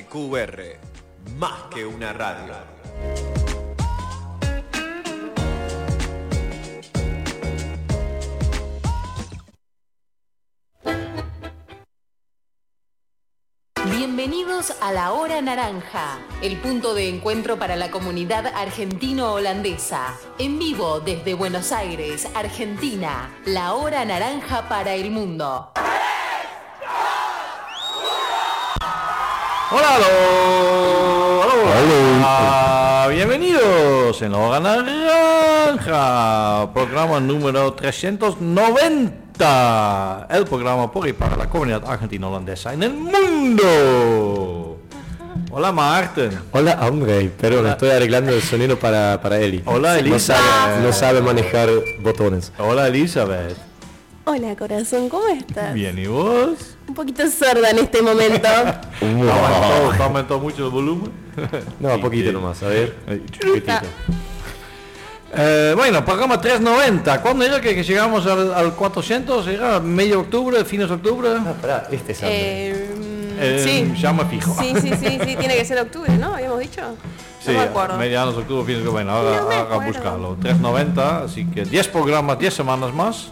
MQR, más que una radio. Bienvenidos a La Hora Naranja, el punto de encuentro para la comunidad argentino-holandesa. En vivo desde Buenos Aires, Argentina, La Hora Naranja para el mundo. Hola, aló, aló. Ah, bienvenidos en Hora Naranja, programa número 390, el programa por y para la comunidad argentino-holandesa en el mundo. Hola Marten. Hola, hombre, pero me estoy arreglando el sonido para, para Eli. Hola No Elizabeth. sabe, no sabe manejar botones. Hola Elizabeth. Hola corazón, ¿cómo estás? Bien, ¿y vos? Un poquito sorda en este momento. ¿Aumentó, ¿te aumentó mucho el volumen? No, poquito nomás, a ver. Ahí, chiquitito. Eh, bueno, programa 390. ¿Cuándo era que, que llegamos al, al 400? ¿Era medio octubre, fines de octubre? Ah, pará, este es. Eh, Eh, sí. Ya me fijo. sí, sí, sí, sí, tiene que ser octubre, ¿no? Habíamos dicho. Sí, no me acuerdo. medianos de octubre, fines de bueno, ahora, No me acuerdo. buscarlo. 390, así que 10 programas, 10 semanas más.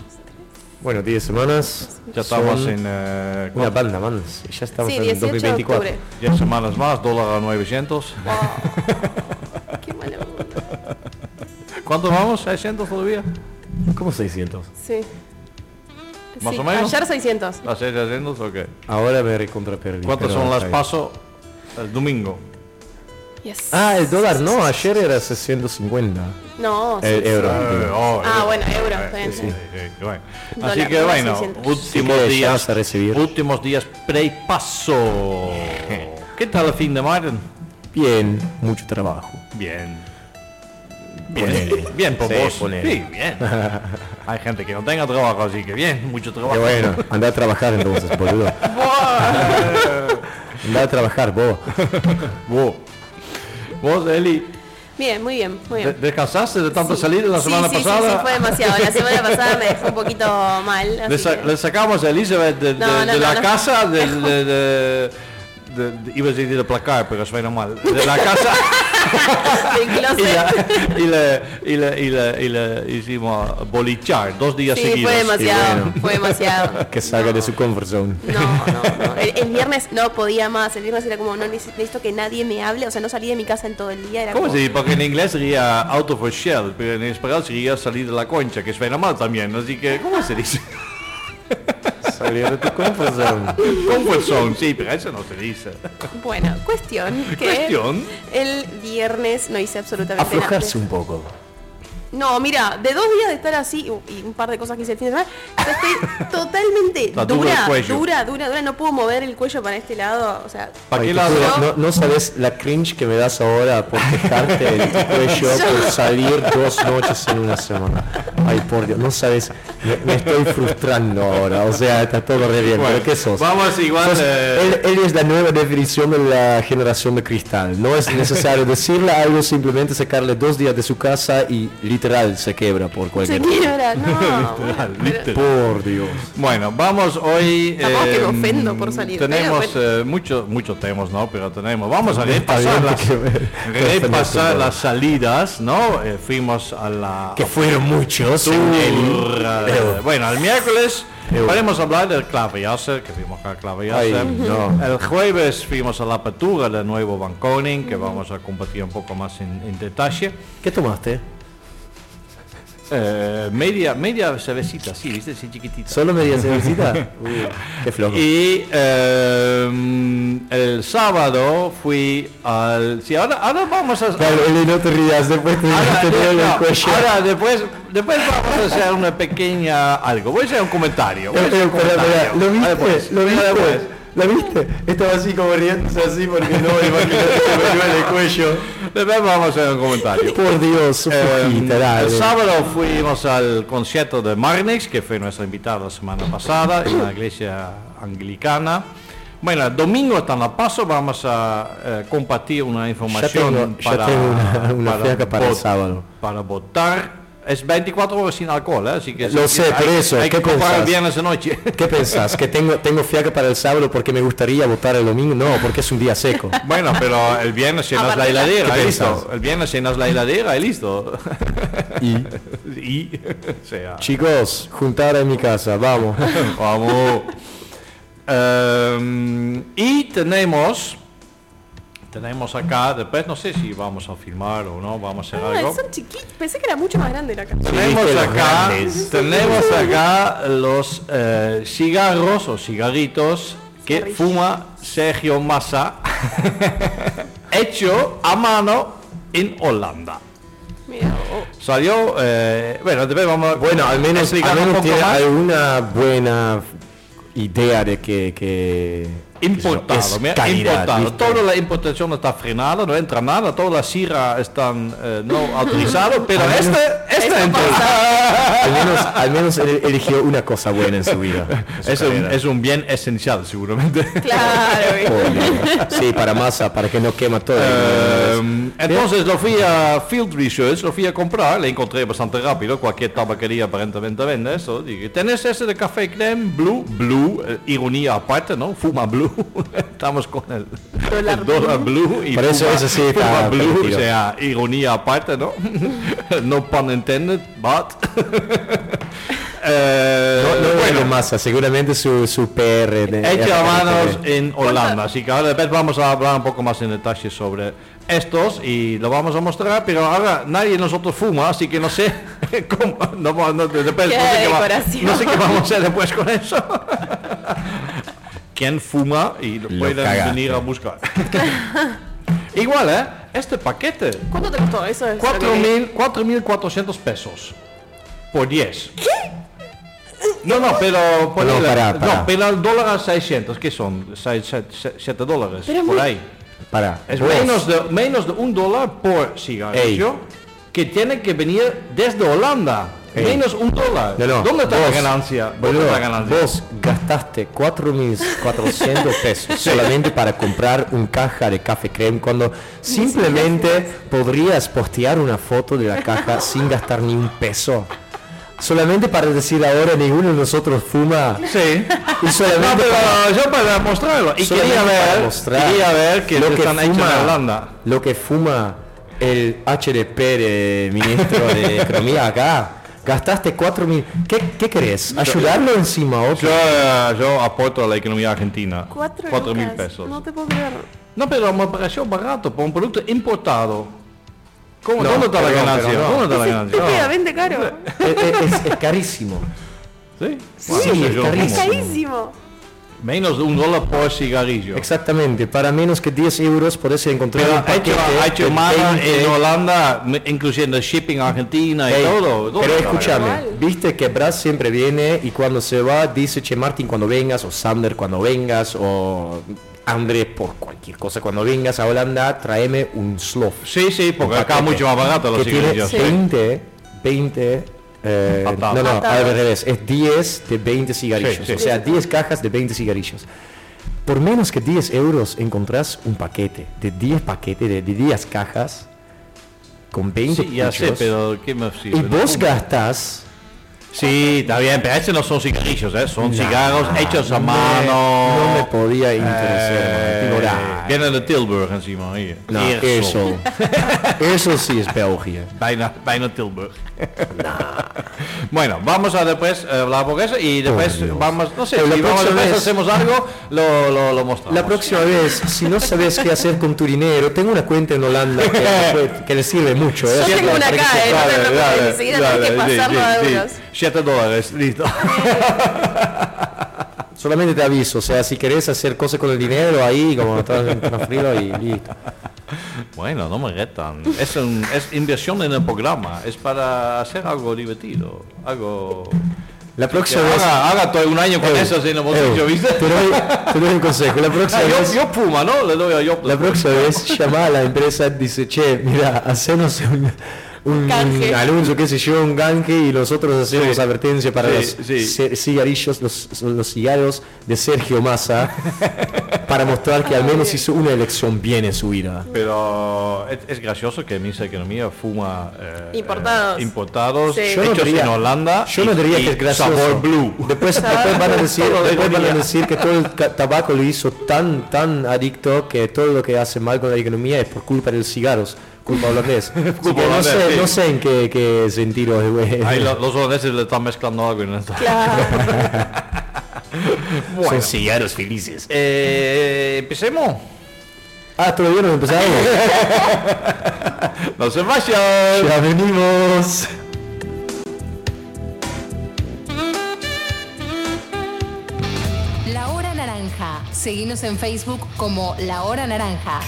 Bueno, 10 semanas. Ya estamos en eh, Una banda, manos. Ya estamos Sí, en 18 de 2024. octubre. 10 semanas más, dólar a 900. Wow. Qué malo. ¿Cuánto vamos? ¿600 todavía? ¿Cómo 600? Sí. ¿Más Sí, o menos? Ayer 600. ¿Las 600 o qué? Ahora me recontra perdí. ¿Cuántas pero son las paso el domingo? Yes. Ah, el dólar, no, ayer era 650. No. El sí, euro. sí. Eh, oh, Ah, eh, bueno, euro, eh, sí, bueno. Dólar, Así que bueno, 600. últimos días, a recibir. últimos días pre-paso. ¿Qué tal el fin de Martin? Bien, mucho trabajo. Bien. Bien, Ponele. bien por Sí, vos. ponele. Sí, bien. Hay gente que no tenga trabajo, así que bien, mucho trabajo. Qué bueno, anda a trabajar entonces, boludo. Anda a trabajar, vos. Vos, vos, Eli, Bien, muy bien, muy ¿de- bien. ¿descansaste de tanta Sí. salida la Sí, semana sí, sí, pasada? Sí, fue demasiado. La semana pasada me dejó un poquito mal. Le, sa- que- le sacamos a Elizabeth de, de- No, no, de la no. casa, de, de- iba a decir de placar, pero suena mal. De la casa y, la, y, le, y, le, y, le, y le hicimos bolichar dos días Sí, seguidos. fue demasiado, bueno. fue demasiado. Que salga de su comfort zone. No, no, no. El, el viernes no podía más. El viernes era como, no neces- necesito que nadie me hable. O sea, no salí de mi casa en todo el día. Era ¿Cómo como, se dice? Porque en inglés sería out of a shell, pero en español sería salir de la concha, que suena mal también. Así que, ¿cómo se dice? Salir de tu comfort zone. Comfort zone, sí, pero eso no se dice. Bueno, cuestión que Cuestión. el viernes no hice absolutamente Aflojarse nada. un poco. No, mira, de dos días de estar así y un par de cosas que hice el fin de semana, estoy totalmente dura, dura, dura, dura. No puedo mover el cuello para este lado. O sea, ¿Para Ay, qué lado? no, no sabes la cringe que me das ahora por quejarte de tu cuello por salir dos noches en una semana. Ay, por Dios, no sabes, me, me estoy frustrando ahora. O sea, está todo re bien. Bueno, ¿Pero qué sos? vamos igual, Sos- eh, él, él es la nueva definición de la generación de cristal. No es necesario decirle algo, simplemente sacarle dos días de su casa y literal se quebra por se cualquier quiebra, no. Literal, bueno, pero- literal. Por Dios. Bueno, vamos hoy. Tampoco que me eh, ofendo por salir, Tenemos pero eh, muchos muchos temas, ¿no? Pero tenemos. Vamos a repasar las, que repasar las salidas, ¿no? Eh, fuimos a la. Que fueron muchos. Tour, eh, bueno, el miércoles podemos hablar del Claviaser, que fuimos a Claviaser. Ay, no. El jueves fuimos a la apertura del nuevo Banconing, que vamos a compartir un poco más en, en detalle. ¿Qué tomaste? Eh, media, media cervecita, sí, viste, sí, chiquitita. ¿Solo media cervecita? Uy, qué flojo. Y eh, el sábado fui al... Sí, ahora, ahora vamos a... Claro, no te rías, después te, Ahora, te no, el cuello. ahora después, después vamos a hacer una pequeña algo. Voy a hacer un comentario. voy a hacer un espera, espera, comentario. ¿Lo viste? Después, ¿Lo viste? después. ¿Lo viste? Estaba así como riéndose así porque no, me duele el cuello. Después vamos a hacer un comentario. Por Dios, su Eh, el sábado fuimos al concierto de Marnix, que fue nuestra invitada la semana pasada en la iglesia anglicana. Bueno, el domingo está en La Paso, vamos a eh, compartir una información tengo- ya para, tengo una- para el vot- sábado. para votar Es 24 horas sin alcohol, ¿eh? Así que Lo sé, hay- por eso, Hay ¿qué que comprar el pensás? viernes de noche. ¿Qué pensás? ¿Que tengo, tengo fiaca para el sábado porque me gustaría votar el domingo? No, porque es un día seco. Bueno, pero el viernes llenas la de la- heladera, ¿Qué y listo. pensás? El viernes llenas la heladera y listo. Y y, o sea, chicos, juntar en mi casa, vamos. vamos. Em, y tenemos, tenemos acá, después no sé si vamos a filmar o no, vamos a hacer Ah, algo. son chiquitos. Pensé que era mucho más grande la casa. Tenemos acá, tenemos acá los eh, cigarros o cigarritos que Cigarrillos. fuma Sergio Massa, hecho a mano en Holanda. Mira. Salió, eh, bueno, después vamos a Bueno, al menos, al un menos poco tiene más. alguna buena idea de que... que Importado, es mira, calidad, importado. ¿viste? Toda la importación está frenada, no entra nada, todas las CIRA están eh, no autorizadas, pero Al menos- este, este entra. Al menos, al menos él eligió una cosa buena en su vida. en su Es un, es un bien esencial, seguramente. Claro. Sí, para masa, para que no quema todo. Eh, entonces lo fui a Field Research, lo fui a comprar, le encontré bastante rápido, cualquier tabaquería aparentemente vende eso. Dije, ¿tenés ese de café creme? Blue, blue, eh, ironía aparte, ¿no? Fuma blue. Estamos con el Dólar el dólar blue. y Por eso fuma- ese sí está blue, o sea, ironía aparte, ¿no? no pun intended, but... Eh, No, no bueno, masa, seguramente su, su PR. De, manos en Holanda, así que ahora después vamos a hablar un poco más en detalle sobre estos y lo vamos a mostrar, pero ahora nadie de nosotros fuma, así que no sé cómo, no, no, después, no, sé qué va- no sé qué vamos a hacer después con eso. ¿Quién fuma? Y lo Lo pueden cagaste. venir a buscar. Igual, ¿eh? Este paquete, ¿Cuánto te costó? Eso es. lo que- 4.000 4.400 pesos por 10. No, no, pero ponele- pará, pará. no, pero el dólar a 600, ¿qué son? 7 dólares, Pero por muy- ahí. Para. Es vos, menos de, menos de un dólar por cigarrillo que tiene que venir desde Holanda. Ey. Menos un dólar. No, no, ¿Dónde está la vos, ganancia? ¿Dónde está la ganancia? vos gastaste 4.400 pesos solamente para comprar un caja de café creme cuando simplemente podrías postear una foto de la caja sin gastar ni un peso. Solamente para decir ahora ninguno de nosotros fuma. Sí. Y No, solamente pero para- yo para mostrarlo. Y quería ver, quería ver que lo que están hechos en Holanda. Lo que fuma el HDP de ministro de Economía acá. Gastaste 4.000. ¿Qué, ¿Qué querés? ¿Ayudarlo encima a otro? Yo, eh, yo aporto a la economía argentina. Cuatro, Cuatro mil lucas. pesos. No te puedo creer. No, pero me pareció barato por un producto importado. ¿Cómo, No, ¿Dónde está la ganancia? no. ¿Dónde está la ganancia? Estúpidamente caro. Es, es- es- es carísimo. ¿Sí? Sí, Bueno, es yo- Es carísimo. Menos de un dólar por cigarrillo. Exactamente. Para menos que 10 euros podés encontrar Pero un ha hecho, paquete ha hecho más 20. en Holanda, incluyendo shipping Argentina y Ey, todo. ¿Dónde Pero escúchame, viste que Brad siempre viene y cuando se va dice Che Martin cuando vengas o Sander cuando vengas o André por cualquier cosa cuando vengas a Holanda tráeme un sloth. Sí, sí, porque acá mucho más barato los que tiene cigarrillos. 20, 20, eh, no, no, al revés, es 10 de 20 cigarrillos, Sí, sí. o sea, 10 cajas de 20 cigarrillos. Por menos que 10 euros encontrás un paquete de 10 paquetes, de, de 10 cajas con 20 Sí, ya sé, pero ¿qué me sirve? y vos fumo. Sí, está bien, pero estos no son cigarrillos, ¿eh? son cigarros hechos a no me- mano. no me podía interesar, Eh, digo, nah. Viene de Tilburg encima. Hier. No, eso, eso sí es België. Bijna, bijna Tilburg. bueno, vamos a después eh, hablar por eso y después vamos, no sé, Pero la si vamos vez- hacemos algo, lo, lo, lo mostramos. La próxima vez, si no sabes qué hacer con tu dinero, tengo una cuenta en Holanda que, que- le sirve mucho. ¿eh? Yo tengo una acá, se- ¿eh? No te Dale, preocupes, dale, enseguida dale, tenés que sí, pasarlo sí, a sí. euros. 7 dólares, listo. Solamente te aviso, o sea, si querés hacer cosas con el dinero ahí, como tra- transferirlo y listo. Bueno, no me retan. Es, un- es inversión en el programa. Es para hacer algo divertido. Algo... La próxima vez... haga, haga todo un año con Eh, eso eh, bolsillo, ¿viste? Te doy, te doy un consejo. La próxima Ah, vez... yo, yo puma, ¿no? Le doy a yo. La próxima vez llama a la empresa y dice, che, mira, hacenos un, un Canje. anuncio, qué sé yo, un canje y nosotros hacemos Sí. advertencia para Sí, los sí. ci- cigarrillos, los, los cigarros de Sergio Massa, para mostrar que al menos hizo una elección bien en su vida. Pero es, es gracioso que Misa Economía fuma eh, Importados. eh, importados Sí. Yo no hechos diría- en Holanda. Yo no diría y que es gracioso. Sabor blue. Después, después van a decir, después van a decir que todo el tabaco lo hizo tan tan adicto que todo lo que hace mal con la economía es por culpa de los cigarros, culpa holandés. Que no holandés, sé, sí. no sé en qué, qué sentido güey. Ahí lo- los holandeses le están mezclando algo en esto. Claro. Son cigarros felices. Eh, empecemos. Ah, todavía no empezamos. No se vayan. ya venimos. La Hora Naranja. Seguinos en Facebook como La Hora Naranja.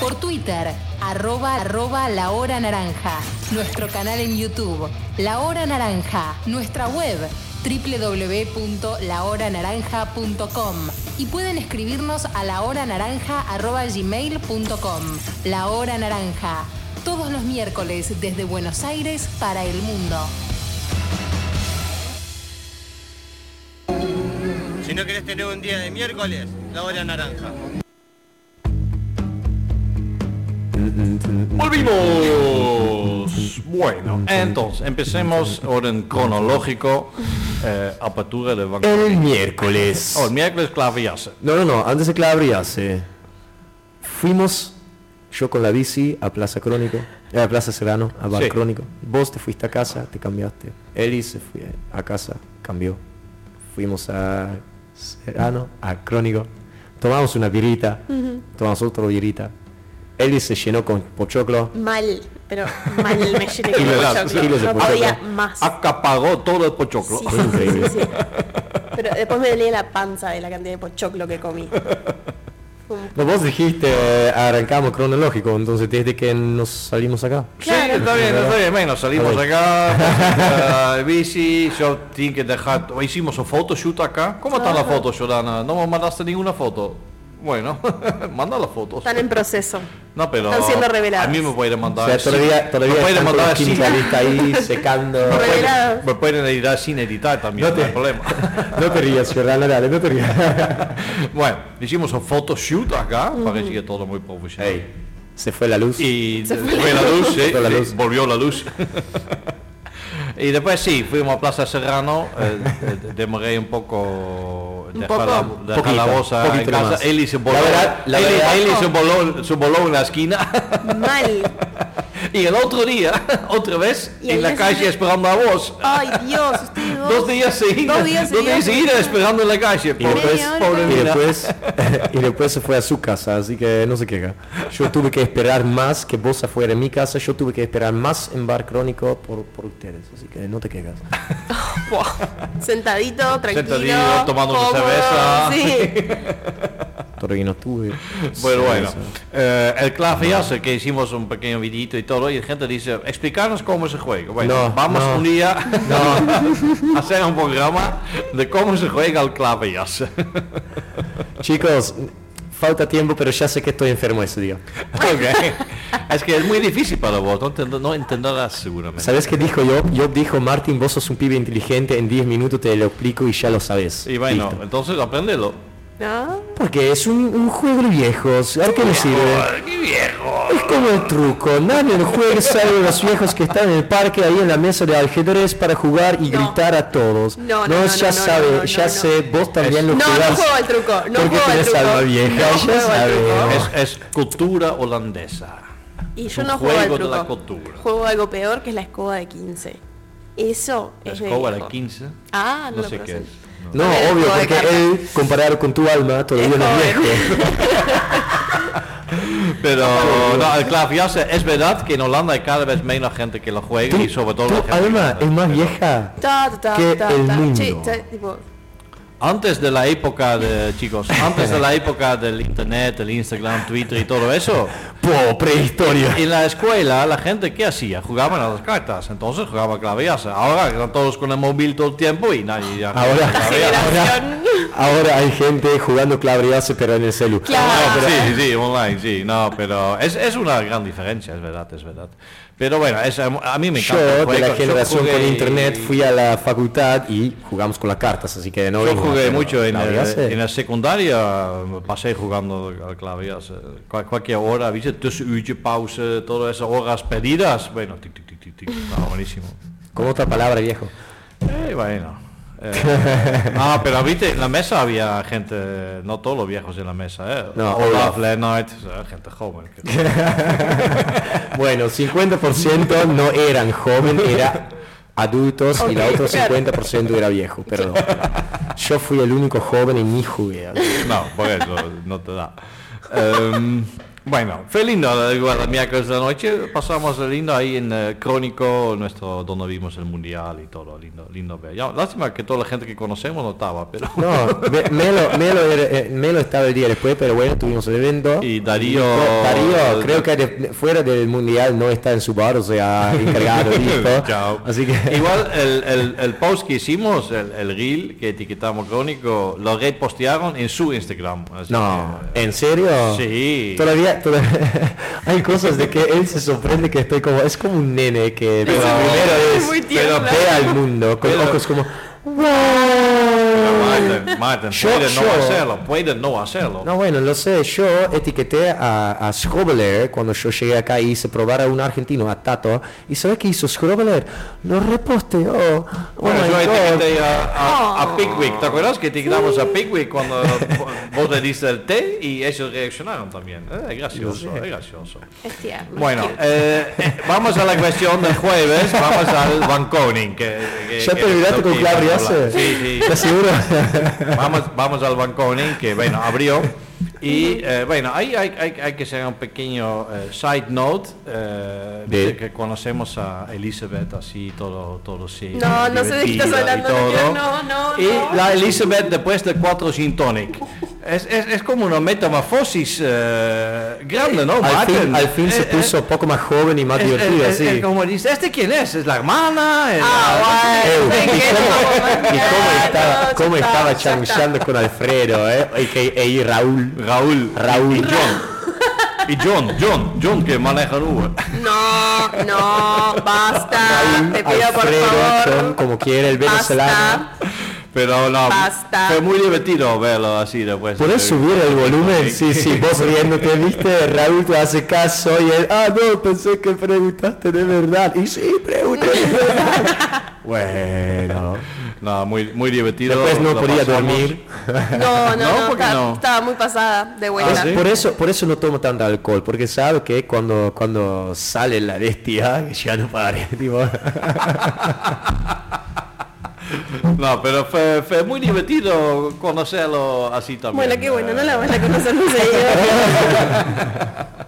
Por Twitter, arroba, arroba La Hora Naranja. Nuestro canal en YouTube, La Hora Naranja. Nuestra web, www.lahoranaranja.com. Y pueden escribirnos a lahoranaranja.gmail.com. La Hora Naranja. Todos los miércoles desde Buenos Aires para el mundo. Si no querés tener un día de miércoles, la hora naranja. Volvimos. Bueno, entonces empecemos orden cronológico. Eh, apertura de banco. El miércoles. Oh, el miércoles claviase. No, no, no, antes de abriase. Fuimos, yo con la bici, a Plaza Crónico, eh, a Plaza Serrano, a Bar Sí. Crónico. Vos te fuiste a casa, te cambiaste. Eli se fue a casa, cambió. Fuimos a Serrano, a Crónico. Tomamos una birrita, tomamos otra birrita. Eli se llenó con pochoclo. Mal, pero mal me llené con pochoclo. kilos de No pochoclo. podía más. Acapagó todo el pochoclo. Sí, Fue sí, sí, increíble. sí, sí. Pero después me dolía la panza de la cantidad de pochoclo que comí. No, vos dijiste, eh, arrancamos cronológico, entonces desde que nos salimos acá. Sí, está bien, está bien. Bueno, salimos acá, eh, bici, yo tengo que dejar, hicimos un photoshoot acá. ¿Cómo está la foto, Jordana? No me mandaste ninguna foto. Bueno, manda las fotos. Están en proceso. No, pero están siendo reveladas. a mí me pueden O mandar. sea, todavía, todavía me pueden mandar sin, lista ahí secando. Reveladas. me pueden editar sin editar también, No no, te- hay problema. No te rías, Jordana, dale, no te rías. bueno, hicimos un photoshoot acá, parecía todo muy profesional. Ey, se fue la luz. Y Se fue fue la luz, sí, Fue la sí, luz. volvió la luz. y después sí, fuimos a Plaza Serrano, eh, de- demoré un poco, dejar poco. la, dejar Poquito, la bolsa en casa. nomás. Eli se voló, La verdad- la Eli- verdad- Eli se voló, se voló en la esquina. Mal. y el otro día, otra vez, Y en la calle esperando a vos. Ay, Dios, dos. Dos días seguidos, Dos días dos días seguidos. esperando en la calle. Y Pobre- después, y, después, y después se fue a su casa, así que no se queja. Yo tuve que esperar más que vos afuera en mi casa, yo tuve que esperar más en Bar Crónico por, por ustedes, así que no te quejas. Sentadito, tranquilo. Sentadito, tomando cómodo, cerveza. Sí. Todavía no tuve. Bueno, bueno. Eh, el que hicimos un pequeño videito y todo, y la gente dice, explicarnos cómo se juega. Bueno, No, vamos no. un día a hacer un programa de cómo se juega el claviase. Chicos, falta tiempo, pero ya sé que estoy enfermo ese día. Ok. Es que es muy difícil para vos, no, no entenderás seguramente. ¿Sabes qué dijo yo? Yo dijo, Martín, vos sos un pibe inteligente, en 10 minutos te lo explico y ya lo sabes. Y bueno, Listo. entonces aprendelo. ¿No? Porque es un, un juego de viejos, ¿a qué le sirve? ¡Qué viejo! Es como el truco, nadie lo juega salvo los viejos que están en el parque ahí en la mesa de ajedrez para jugar y No. gritar a todos. No, no, no, ya no, no, sabe, no, no, ya no. sé, vos también lo No, no jugás. juego al truco. No porque juego al truco. alma vieja, no ya truco. Es, es cultura holandesa. Y Es yo un no juego al juego de truco. la cultura. Juego algo peor que es la escoba de 15. Eso La es escoba de viejo. 15. Ah, no, No lo sé qué es. No, ver, obvio, porque él, comparado con tu alma, todavía no es viejo. Pero no, el claviase es verdad que en Holanda hay cada vez menos gente que lo juega y sobre todo tu alma es más vieja. Que el mundo. Antes de la época de chicos, antes de la época del internet, el Instagram, Twitter y todo eso, Po, prehistoria. en la escuela la gente qué hacía, jugaban a las cartas, entonces jugaba claviase. Ahora están todos con el móvil todo el tiempo y nadie ya Ahora- generación. Ahora hay gente jugando clabriase pero en el celu. Claro. No, pero sí, sí, sí, online, sí, no, pero es, es una gran diferencia, es verdad, es verdad. Pero bueno, es, a mí me Yo, encanta. el de la yo generación con internet, fui a la facultad y jugamos con las cartas, así que no Yo jugué mucho en, el- clabriase. en la secundaria, pasé jugando al clavias. Cual, cualquier hora, ¿viste? Tussenuurtje, pauze, todas esas horas pedidas. Bueno, tic, tic, tic, tic, tic, buenísimo. Con otra palabra, viejo. Eh, bueno. Eh, no, pero viste, en la mesa había gente, no todos los viejos en la mesa, ¿eh? No, Olaf, Olaf. Lennart, sea, gente joven. Bueno, 50% no eran joven, era adultos y la otro claro. 50% era viejo, perdón. Yo fui el único joven y ni jugué. No, por eso no te da. Em, bueno, fue lindo, igual el miércoles de la noche pasamos lindo ahí en eh, Crónico, nuestro donde vimos el mundial y todo, lindo, lindo ver. Ya, lástima que toda la gente que conocemos no estaba, pero No, Me- Melo, Melo, era- eh, Melo estaba el día después, pero bueno, tuvimos el evento. Y Darío- Darío, creo que de- fuera del mundial no está en su bar, o sea, encargado, listo. Chao. Así que. Igual el, el, el post que hicimos, el, el reel que etiquetamos Crónico, lo repostearon en su Instagram. así No, que- ¿en serio? Sí. Todavía, hay cosas de que él se sorprende que estoy como, es como un nene que vez muy tierno. ve al mundo con Pero- ojos como, Pero wow. Martin, Martin, Yo- puede no yo- hacerlo, puede no hacerlo. No, bueno, lo sé, yo etiqueté a, a Schrobeler cuando yo llegué acá y hice probar a un argentino, a Tato, y ¿sabes qué hizo Schrobeler? Lo reposteó. Oh Bueno, yo God. etiqueté a, a, a Pickwick, ¿te acuerdas que etiquetamos a Pickwick cuando vos le diste el té y ellos reaccionaron también? Eh, es gracioso, es gracioso. Es tierno. Bueno, eh, eh, vamos a la cuestión del jueves, vamos al Banconing. Que, que- ¿Ya que- te olvidaste con Clabriase? Sí, sí. ¿Estás seguro? vamos, vamos al Banconing, que bueno, abrió. Y eh, bueno, ahí hay, hay, hay que hacer un pequeño eh, side note, eh, De- que conocemos a Elizabeth así, todo, todo sí. No, no sé de qué estás y hablando, no todo. no, no, Y no. la Elizabeth después de cuatro gin tonic. Es, es, es como una metamorfosis eh, grande, ¿no? al, fin, al fin se Eh, eh, puso poco más joven y más es- divertida, es- sí. es como dice, ¿este quién es? ¿Es la hermana? ¿Es Ah, bueno, ¿Y cómo, y estaba, no, cómo estaba chanchando con Alfredo, eh? Y, y Raúl. Raúl. Raúl. Y John. Y John, John, John que maneja el Uber. No, no, basta. Raúl, Te pido por Alfredo, favor. John, como quiere, el venezolano. Pero no, Basta. fue muy divertido verlo así después. ¿Puedes subir el volumen? Sí, sí, vos riéndote, viste, Raúl te hace caso y él, ah, no, pensé que preguntaste de verdad. Y sí, pregunté de verdad. bueno, No, muy, muy divertido. después no podía pasamos. dormir. No, no, No, no, ¿por qué está- no? estaba muy pasada de vuelta. Es- por eso por eso no tomo tanto alcohol porque sabe que cuando cuando sale la bestia ya no pare tipo. No, pero fue, fue muy divertido conocerlo así también. Bueno, qué bueno, no Eh, la van a conocer muy seguido.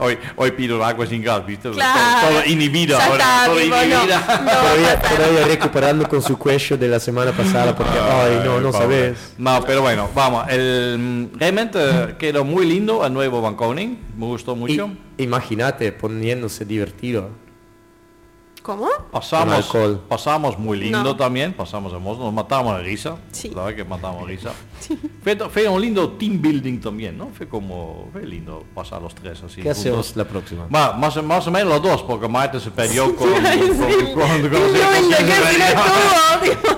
Hoy, hoy pido agua sin gas, ¿viste? Claro. Todo, todo inhibido Ya ahora. todo no, inhibida. no, todavía, pasa. todavía recuperando con su cuello de la semana pasada porque ay no no pobre. sabes. No, pero bueno, vamos. El, realmente quedó muy lindo el nuevo Banconing. Me gustó mucho. Imagínate poniéndose divertido. ¿Cómo? Pasamos, alcohol. pasamos muy lindo No. también, pasamos hermoso, nos matamos de risa, Sí. la verdad que matamos de risa. Fue, fue un lindo team building también, ¿no? Fue como, fue lindo pasar los tres así. ¿Qué hacemos la próxima? Ma- más, más o menos los dos, porque Marta se perdió con, con, con, sí. con- con- con- con-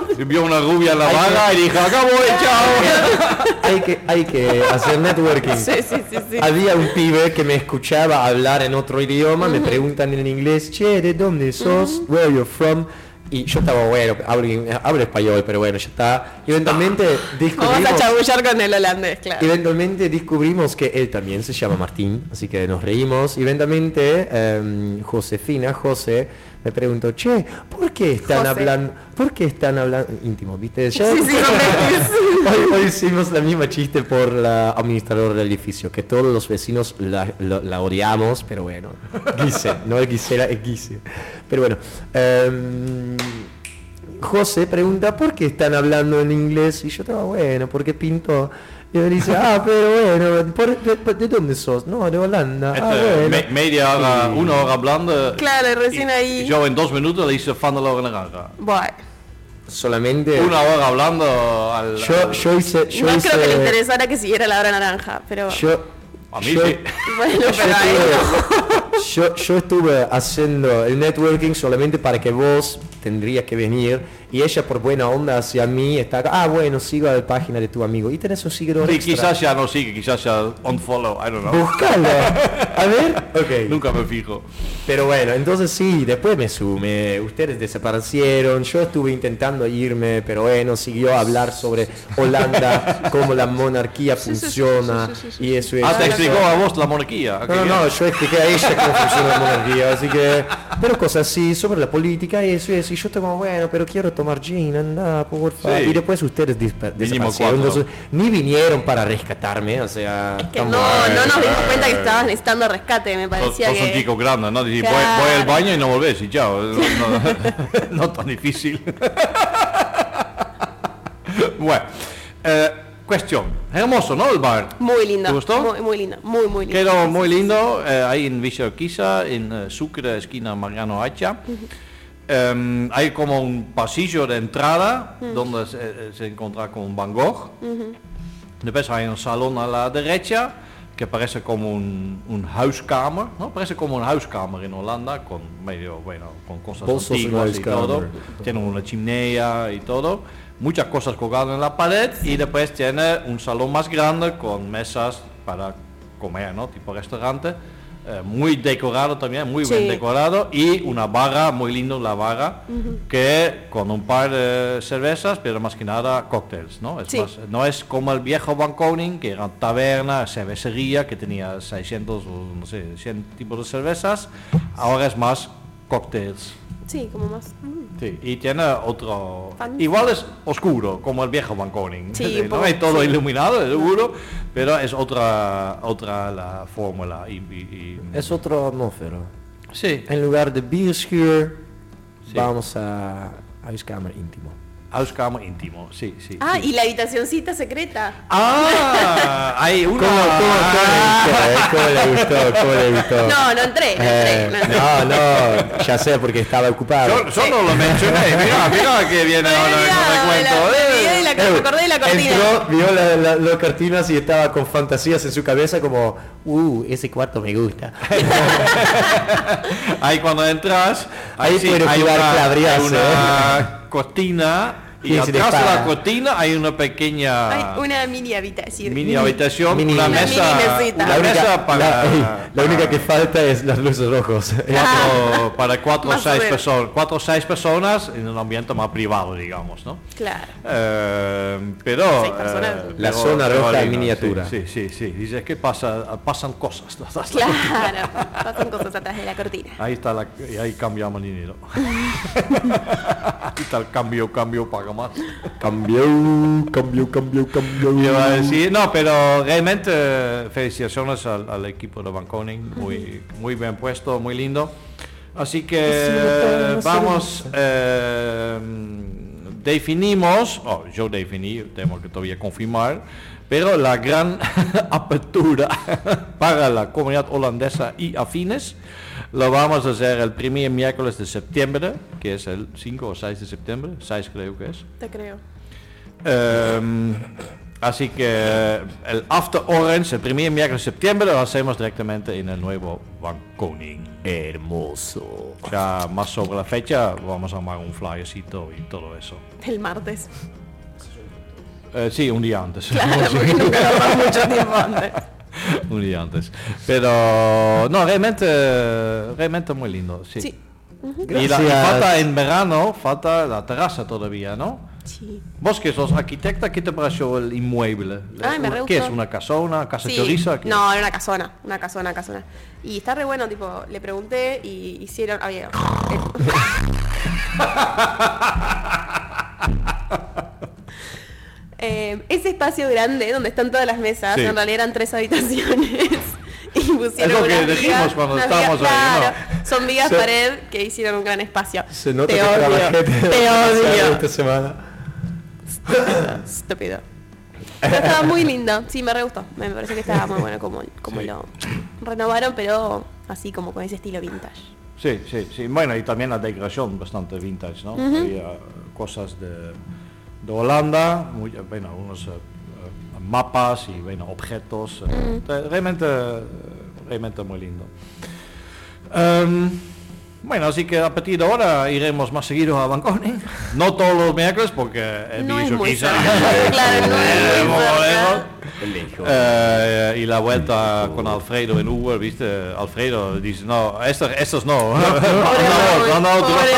con- vio una rubia en la vaga y dijo, acá voy, chao. hay que hay que hacer networking. Sí, sí, sí, sí. Había un pibe que me escuchaba hablar en otro idioma, me preguntan en inglés, che, ¿de dónde sos? Where are you from? Y yo estaba, bueno, hablo, hablo español, pero bueno, ya está. Y eventualmente Vamos a descubrimos, chabullar con el holandés, claro. eventualmente descubrimos que él también se llama Martín, así que nos reímos. Y eventualmente em, Josefina, José, me preguntó, che, ¿por qué están hablando, por qué están hablando, íntimo, viste? Ya- Sí, sí, hoy, hoy hicimos la misma chiste por la administradora del edificio, que todos los vecinos la, la- la odiamos, pero bueno, Guise, no es Gisela, es Guise. Pero bueno, em, José pregunta, ¿por qué están hablando en inglés? Y yo estaba, bueno, porque pinto... Y él dice, ah, pero bueno, ¿por- de, de- de dónde sos? No, de Holanda. Ah, bueno. me- media hora, una hora hablando. Claro, recién y- ahí. y yo en dos minutos le hice fan de la naranja. Bueno. solamente... Una hora hablando al... Yo, al- yo hice... Yo no hice, creo que le interesara que siguiera la hora naranja, pero Yo, A mí yo- sí. bueno, yo pero estuve, yo, yo estuve haciendo el networking solamente para que vos tendrías que venir y ella por buena onda hacia mí está acá, ah bueno, sigo a la página de tu amigo y tenés un seguidor Sí, extra. quizás ya no sigue, quizás ya unfollow, I don't know. Buscalo. A ver, ok. Nunca me fijo. Pero bueno, entonces sí, después me sumé, ustedes desaparecieron, yo estuve intentando irme, pero bueno, siguió a hablar sobre Holanda, cómo la monarquía funciona y eso es... Ah, te explicó a vos la monarquía. No, no, no, yo expliqué a ella cómo funciona la monarquía, así que... Pero cosas así, sobre la política, eso y eso, y yo estoy como, bueno, pero quiero tomar gin, anda, porfa. Sí. Y después ustedes desaparecieron, entonces ni vinieron para rescatarme, o sea... que estamos- no, no nos dimos cuenta que estabas necesitando rescate, me Sos, parecía sos un que... chico grande, ¿no? Voy, Claro. voy al baño y no volvés y chao. No, no- no tan difícil. bueno, eh, cuestión. Hermoso, ¿no? El bar. Muy lindo. ¿Te gustó? Muy, muy lindo, muy, muy lindo. Quedó muy lindo, eh, ahí en Villa Urquiza, en eh, Sucre, esquina Mariano Hacha. Em, hay como un pasillo de entrada donde se, eh, se encuentra con un Van Gogh. Después hay un salón a la derecha que parece como un, un huiskamer, ¿no? Parece como un huiskamer en Holanda con medio, bueno, con cosas Vos sos un antiguas y todo. Tiene una chimenea y todo. Muchas cosas colgadas en la pared y después tiene un salón más grande con mesas para comer, ¿no? Tipo restaurante. Eh, muy decorado también, muy bien decorado y una barra, muy lindo la barra, que con un par de cervezas, pero más que nada cócteles, ¿no? Es Sí. más, no es como el viejo Van Koning, que era taberna, cervecería, que tenía 600 o no sé, 100 tipos de cervezas, ahora es más cócteles. Sí, como más... mm. Sí, y tiene otro... Igual es oscuro, como el viejo Van Koning. Sí, no hay todo sí. iluminado, seguro, pero es otra otra la fórmula. Y, y- y- Es otro atmósfero. Sí, En lugar de Bierschuur, Sí. vamos a Huiskamer íntimo. Huiskamer íntimo, sí, sí. Ah, sí. y la habitacioncita secreta. Ah, hay una... ¿Cómo, cómo, cómo le gustó? eh? ¿Cómo le gustó? ¿Cómo le gustó? No, no entré, no entré. Eh, no entré. no, no, ya sé porque estaba ocupado. Yo, yo no lo mencioné, mira, mira que viene ahora el olvidado cuento. de la- me eh. la- me acordé de la cortina. Entró, vio la- la- las cortinas y estaba con fantasías en su cabeza como, uh, ese cuarto me gusta. Ahí cuando entras, Ahí sí, puede hay jugar una, Clabrias, hay una cortina y atrás de la cortina hay una pequeña Hay una mini habitación. mini habitación, mini- una Una mesa, mini mesita. una La única, mesa para, la- la única que falta es las luces rojos. cuatro, para cuatro o seis personas, cuatro o seis personas en un ambiente más privado, digamos, ¿no? Claro. Eh, pero Seis personas. eh, La pero- zona pero roja en miniatura. Sí, sí, sí. Dices que pasa, pasan cosas. ¿no? Claro. Pasan cosas atrás de la cortina. Ahí está la, y ahí cambiamos dinero. ahí está el cambio, cambio, paga más. Cambió, cambió, cambió, cambió. Iba a decir, no, pero realmente felicitaciones al, al equipo de Van Koning, muy, muy bien puesto, muy lindo. Así que vamos, eh, definimos, oh, yo definí, tengo que todavía confirmar, pero la gran apertura para la comunidad holandesa y afines lo vamos a hacer el primer miércoles de septiembre, que es el 5 o 6 de septiembre, 6 creo que es. Te creo. Ehm, así que el After Orange, el primer miércoles de septiembre, lo hacemos directamente en el nuevo Van Koning. Hermoso. Ya más sobre la fecha, vamos a armar un flyercito y todo eso. El martes. Eh, sí, un día antes. Claro, porque nunca mucho tiempo antes. un día antes. Pero no, realmente, realmente muy lindo. Sí. Sí. Y, la- y falta en verano, falta la terraza todavía, ¿no? Sí. Vos que sos arquitecta, ¿qué te pareció el inmueble? Ay, me re ¿Qué es? ¿Una casona? ¿Casa Sí. choriza? ¿Qué No, era una casona, una casona, casona. Y está re bueno, tipo, le pregunté y hicieron. Había. Eh, ese espacio grande donde están todas las mesas, Sí. en realidad eran tres habitaciones. y pusieron Es lo que dijimos cuando estábamos vigas- ahí, ¿no? claro, Son vigas Se- pared que hicieron un gran espacio. Se nota te que odio, te odio. esta semana. Estúpido. Pero estaba muy lindo, sí, me re gustó. Me parece que estaba muy bueno como, como Sí. lo renovaron, pero así como con ese estilo vintage. Sí, sí, sí. Bueno, y también la decoración bastante vintage, ¿no? Había cosas de, de Holanda, muy, bueno, unos eh, eh, mapas y bueno, objetos, eh, de- realmente, realmente muy lindo. Em, bueno, así que a partir de ahora iremos más seguido a Bangkok. No todos los miércoles porque No quizá-. Claro, no es muy. Eh, y la vuelta con Alfredo en Uber, viste, Alfredo dice, no, estos, estos no. No, no, no.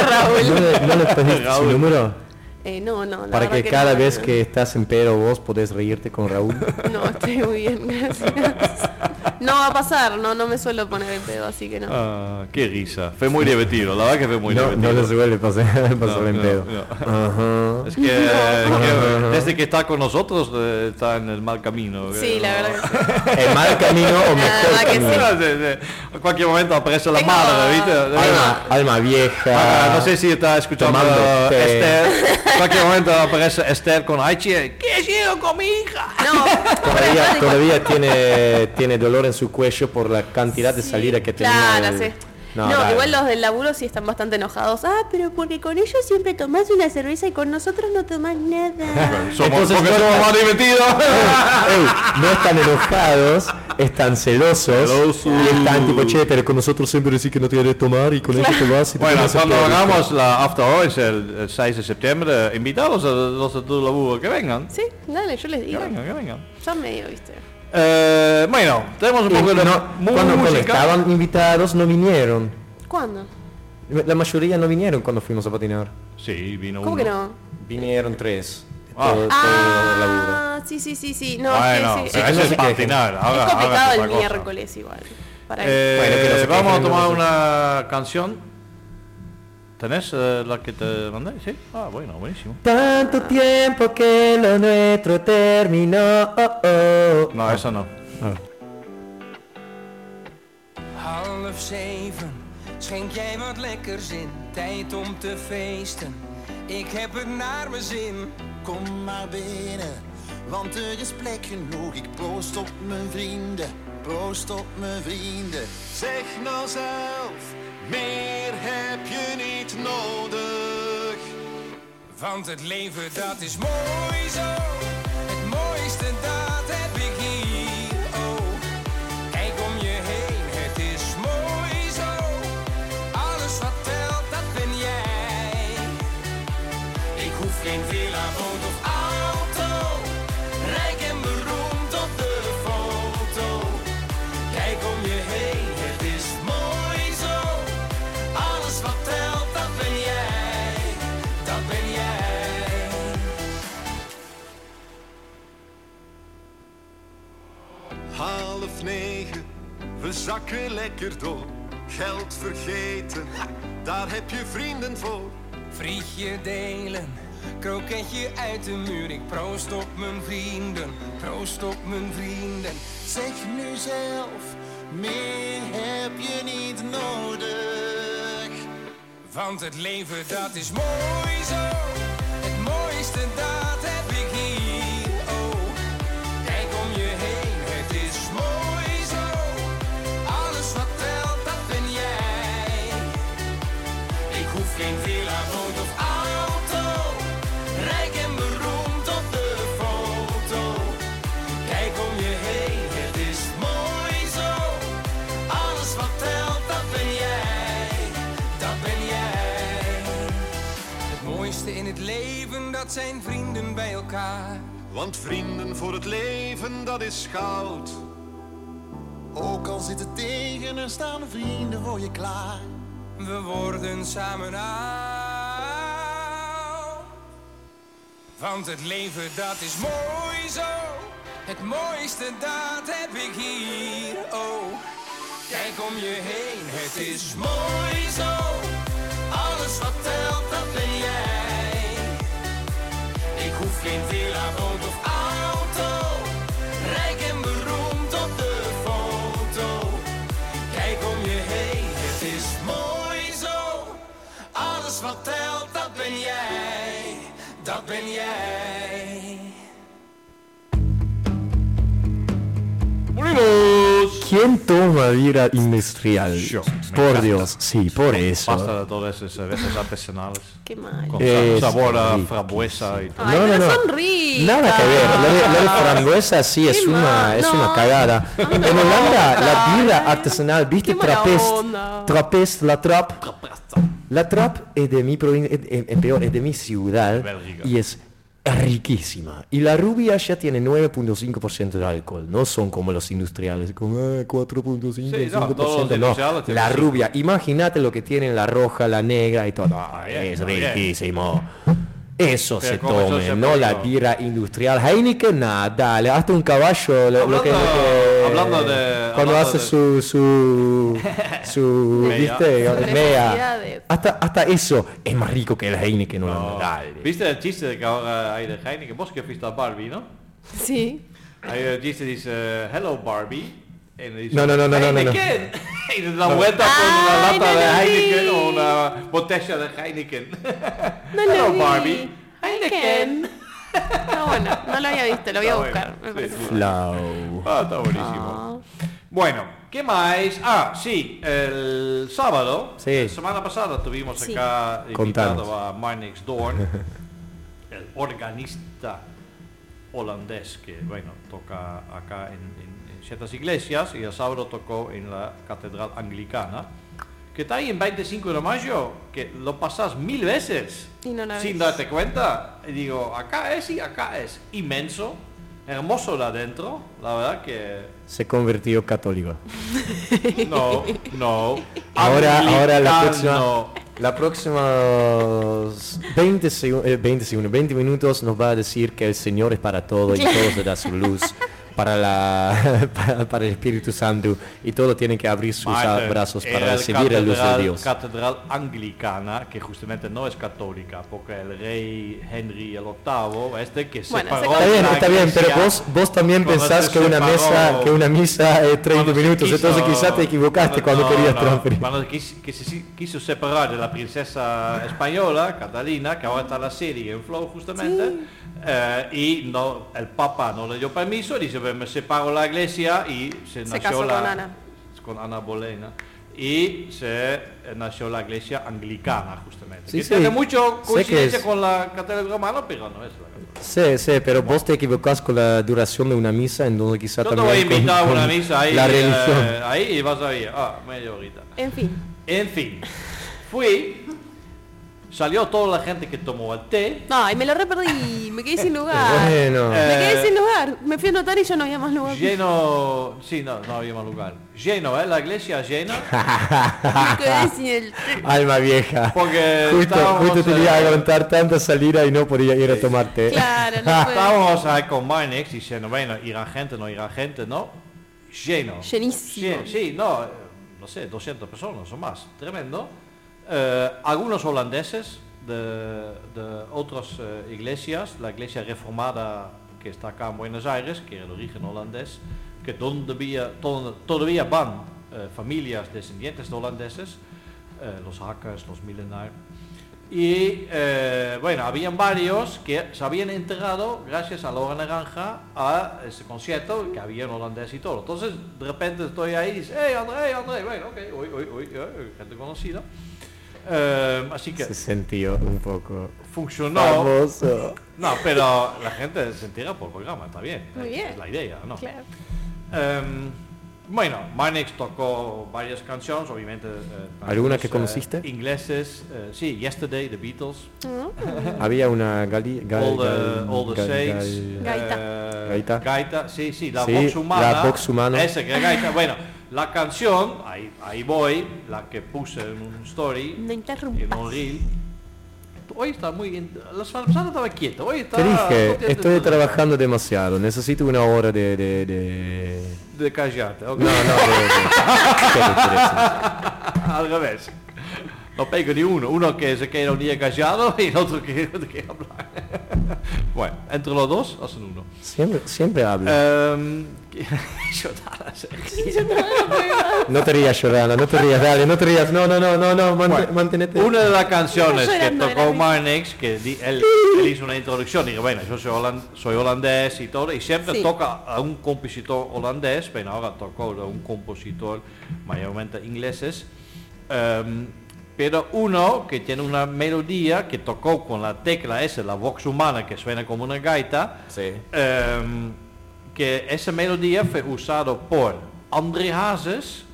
Eh, no, no, Para que cada no, vez no. que estás en pedo vos podés reírte con Raúl. No, estoy muy bien, gracias. No va a pasar, no, no me suelo poner el pedo, así que no. Ah, qué risa. Fue muy divertido, la verdad que fue muy No, divertido. no le suele pasar, pasar No, en no, pedo. no. Ajá. Es que, que desde que está con nosotros eh, está en el mal camino. Sí, eh, la verdad que sí. ¿El mal camino o mejor camino? Sí, sí, sí. En cualquier momento aparece la Tengo- madre, ¿viste? Alma, alma vieja. Ah, no sé si está escuchando. Esther. En cualquier momento aparece Esther con Aichi. ¿Qué ido con mi hija? No, Todavía, todavía tiene, tiene dolor en su cuello por la cantidad de salida que tenía. Claro, el- sí. No, No, igual los del laburo sí están bastante enojados. Ah, pero porque con ellos siempre tomás una cerveza y con nosotros no tomás nada. Somos, Entonces, porque no- somos más divertidos. Ey, no están enojados, están celosos, Celosos. y están tipo, che, pero con nosotros siempre decís que no quieres tomar y con ellos te vas y te Bueno, cuando hagamos la After Hours el, el 6 de septiembre, invitados a los de tu laburo que vengan. Sí, dale, yo les Que digo. vengan, que vengan. Son medio, viste. Eh, bueno, tenemos un poco de no, cuando, cuando estaban invitados no vinieron. ¿Cuándo? La mayoría no vinieron cuando fuimos a patinar. Sí, vino ¿Cómo uno. que no? Vinieron tres. Ah. Todo- todo. Ah, sí, sí, sí, sí. No, Bueno, es que sí. pero Es, eso no es final. Ahora, es complicado el cosa. miércoles igual. Para Eh, Bueno, vamos a tomar una canción. ¿Tenés eh, la que te mandé? Sí. Ah, bueno, buenísimo. Tanto tiempo que lo nuestro terminó. oh, oh. No, esa no. Half zeven, schenk jij wat lekkers in. Tijd om te feesten, ik heb het naar mijn zin. Kom maar binnen, want er is plek genoeg. Ik proost op mijn vrienden, proost op mijn vrienden. Zeg nou zelf, meer heb je niet nodig. Want het leven dat is mooi zo, het mooiste dat heb ik Negen, we zakken lekker door. Geld vergeten, daar heb je vrienden voor. Frietje delen, kroketje uit de muur. Ik proost op mijn vrienden, proost op mijn vrienden. Zeg nu zelf, meer heb je niet nodig. Want het leven dat is mooi zo, het mooiste dat dat zijn vrienden bij elkaar. Want vrienden voor het leven, dat is goud. Ook al zit het tegen, er staan vrienden voor je klaar. We worden samen oud. Want het leven dat is mooi zo. Het mooiste dat heb ik hier. Oh, kijk om je heen. Het is mooi zo. Alles wat telt, dat ben jij. Hoef geen villa, boot of auto. Rijk en beroemd op de foto. Kijk om je heen, het is mooi zo. Alles wat telt, dat ben jij. Dat ben jij. ¿Quién ¿Quién toma birra industrial? Yo, por. Dios, sí, por eso. Basta de todas esas cervezas artesanales. Qué mal. Con Es sabor a rico, frambuesa y todo. Ay, pero son ricas. Nada que ver. Lo de, lo de frambuesa sí es Qué una, mal, es no. una cagada. En no me Holanda, la birra artesanal, ¿viste? Onda. Trappist, la trap. La trap es de mi provincia, es, es- es peor, es de mi ciudad. Bélgica. Y es riquísima. Y la rubia ya tiene 9.5% de alcohol. No son como los industriales, como eh, 4.5%. Sí, no, todos los 5%, no. La rubia. Imagínate lo que tienen la roja, la negra y todo. Ah, es riquísimo. Eso Pero se eso tome, se no la birra industrial. Heineken, nada, dale, hasta un caballo. Lo, lo que, lo que- Hablando de- Cuando hablando hace de- su, su, su, Mea. viste, mea. Hasta, hasta eso es más rico que el Heineken, no, No. dale. ¿Viste el chiste de que ahora hay de Heineken? Vos que fuiste a Barbie, ¿no? Sí. Hay el chiste dice, hello Barbie. Dice, No, no, no, no, no, no, no. Heineken. y da vuelta con una Ay, lata no de Heineken o una botella de Heineken. No hello lo vi. Barbie. Heineken. No, bueno, no lo había visto, lo voy a Está buscar. bueno. me. Sí, sí. Flau. Ah, está buenísimo. Ah. Bueno, ¿qué más? Ah, sí, el sábado, Sí. la semana pasada tuvimos Sí. acá Contanos. invitado a Marnix Dorn, el organista holandés que, bueno, toca acá en, en- en ciertas iglesias y el sábado tocó en la Catedral Anglicana, que está ahí en 25 de mayo, que lo pasas mil veces Y no sin darte cuenta. Y digo, acá es y acá es inmenso, hermoso de adentro, la verdad que Se convirtió católico. no, no. Ahora, ahora la próxima, la próxima 20, segu- eh, 20 segundos, 20 minutos nos va a decir que el Señor es para todo y todo se da su luz para la para, para el Espíritu Santo y todo tiene que abrir sus brazos para recibir la luz de Dios. Catedral anglicana, que justamente no es católica, porque el rey Henry el VIII, este que Bueno, separó se Está bien, está bien, pero vos, vos también cuando pensás que una separó- mesa que una misa es 30 cuando se minutos, quiso- entonces quizás te equivocaste cuando no, querías no, transferir. Cuando quis- que se quiso separar de la princesa española, Catalina, que ahora está la serie en Flow justamente, eh, y no, el papa no le dio permiso, dice, "Pues me separo la iglesia y se, Se nació casó la, con Ana. con Ana Bolena. Y se nació la iglesia anglicana justamente. Sí, que sí. tiene mucho coincidencia es- con la catedral romana, pero no es la. Sí, sí, pero vos te equivocás con la duración de una misa, en donde quizás Yo te también voy a con- invitar a una misa ahí, la eh, religión. ahí y vas a ver, ah, media horita. En fin. En fin, fui, salió toda la gente que tomó el té. Ay, me lo re perdí. Me quedé sin lugar. Bueno, Me quedé Eh, sin lugar. Me fui a notar y ya no había más lugar. Lleno, sí, no, no había más lugar. Lleno, ¿eh? La iglesia llena. Me quedé sin el... alma vieja. Porque Justo, justo tenía eh, que aguantar tanta salida y no podía ir a tomarte. Claro, no. Estábamos ahí con Marnix diciendo, bueno, irá gente, no irá gente, ¿no? Lleno. Llenísimo. Sí, sí, no, eh, no sé, 200 personas o más, tremendo. Eh, algunos holandeses de, de otras eh, iglesias, la iglesia reformada que está acá en Buenos Aires, que era de origen holandés, que todavía, to- todavía van eh, familias descendientes de holandeses, los hackers, los milenar. Y bueno, habían varios que se habían enterado gracias a la hora naranja a ese concierto que había en holandés y todo. Entonces de repente estoy ahí y dice, hey André, André, bueno, ok, uy, uy, eh, gente conocida. Eh, así que Se sintió un poco funcionó. famoso. No, pero la gente se entera por el programa, está bien. Muy bien. es la idea, ¿no? Claro. Em, bueno, Marnix tocó varias canciones, obviamente. eh, ¿Alguna que eh, conociste? ingleses, eh, sí, Yesterday, The Beatles. Había una gali, gal- All the, all the gal- Saints. gal- Gaita. eh, Gaita. Gaita, sí, sí, la Sí, voz humana. la voz humana. Esa que gaita. Bueno, la canción, ahí, ahí voy, la que puse en un story, No en un reel. Hoy está muy... in- La semana pasada estaba quieto, hoy está... Te dije, estoy trabajando demasiado, necesito una hora de... de, de... De callarte, ok. No, no. Al revés. No pego ni uno. Uno que se queda un día callado y el otro que no te quiere hablar. bueno, entre los dos hacen uno. Siempre, siempre hablo. Yo nada, zeg. No te rías, Jordana, no te rías, dale, no te rías. No, no, no, no, no, mant- Bueno, mantenete. Una de las canciones Estoy que tocó. Marnix, que di- él, él hizo una introducción, y bueno, yo soy holandés y todo, y siempre Sí. toca a un compositor holandés, pero ahora tocó a un compositor mayormente ingleses, em, pero uno que tiene una melodía que tocó con la tecla esa, la vox humana, que suena como una gaita, Sí. Ehm, que esa melodía fue usado por André Hazes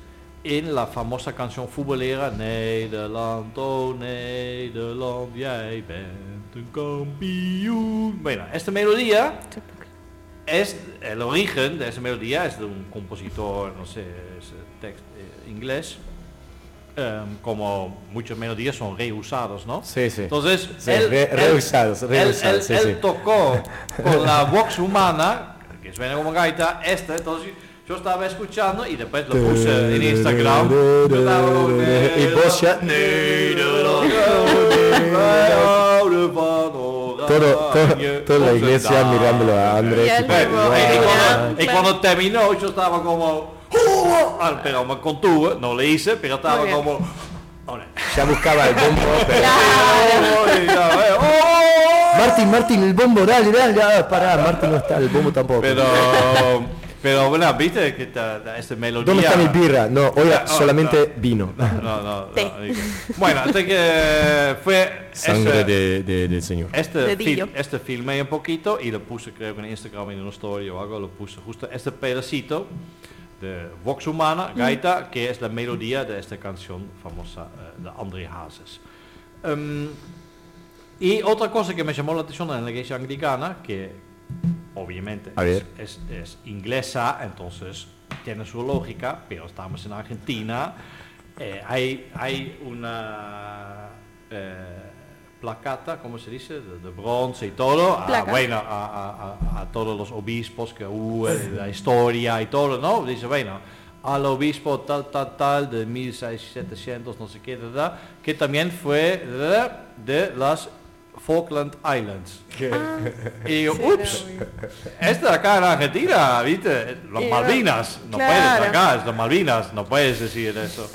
en la famosa canción futbolera Nederland, oh Nederland, jij bent een kampioen. Bueno, esta melodía es el origen de esa melodía es de un compositor, no sé, es eh, text, eh, inglés. Ehm, como muchas melodías son reusados, ¿no? Sí, sí. Entonces, Sí, re- reusados, él- reusados, él- sí, él sí. tocó con la voz humana, que suena como gaita, esta, entonces yo estaba escuchando y después lo puse en Instagram. Y vos ya- Todo, todo, toda la iglesia mirándolo a Andrés. Y él. Y, y cuando, y cuando terminó, yo estaba como. Ah, Pero me contuve, no le hice, pero estaba como. Ya buscaba el bombo, pero... Ya, eh, ¡oh! Martín, Martín, el bombo, dale, dale, ya, pará, Martín no está, el bombo tampoco. Pero, pero bueno, viste que esta, esta melodía. ¿Dónde está mi birra? No, hoy Ah, no, solamente vino. No, no, no. Bueno, así que fue Sangre ese- de, de- del Señor. este, fil- este filmé un poquito y lo puse creo que en Instagram en una story o algo, lo puse justo este pedacito de Vox Humana, Gaita, que es la melodía de esta canción famosa eh, de André Hazes. Em, y otra cosa que me llamó la atención en la iglesia anglicana, que obviamente es, es- es inglesa, entonces tiene su lógica, pero estamos en Argentina, eh, hay, hay una eh, placata, ¿cómo se dice? De, de bronce y todo, a, Placa. bueno, a, a- a- todos los obispos que hubo, la historia y todo, ¿no? Dice, bueno, al obispo tal, tal, tal, de 1700, no sé qué, ¿verdad? que también fue de, de las Falkland Islands. Y digo, ups, esta acá en Argentina, ¿viste? Las Malvinas, no claro. puedes acá, es las Malvinas, no puedes decir eso.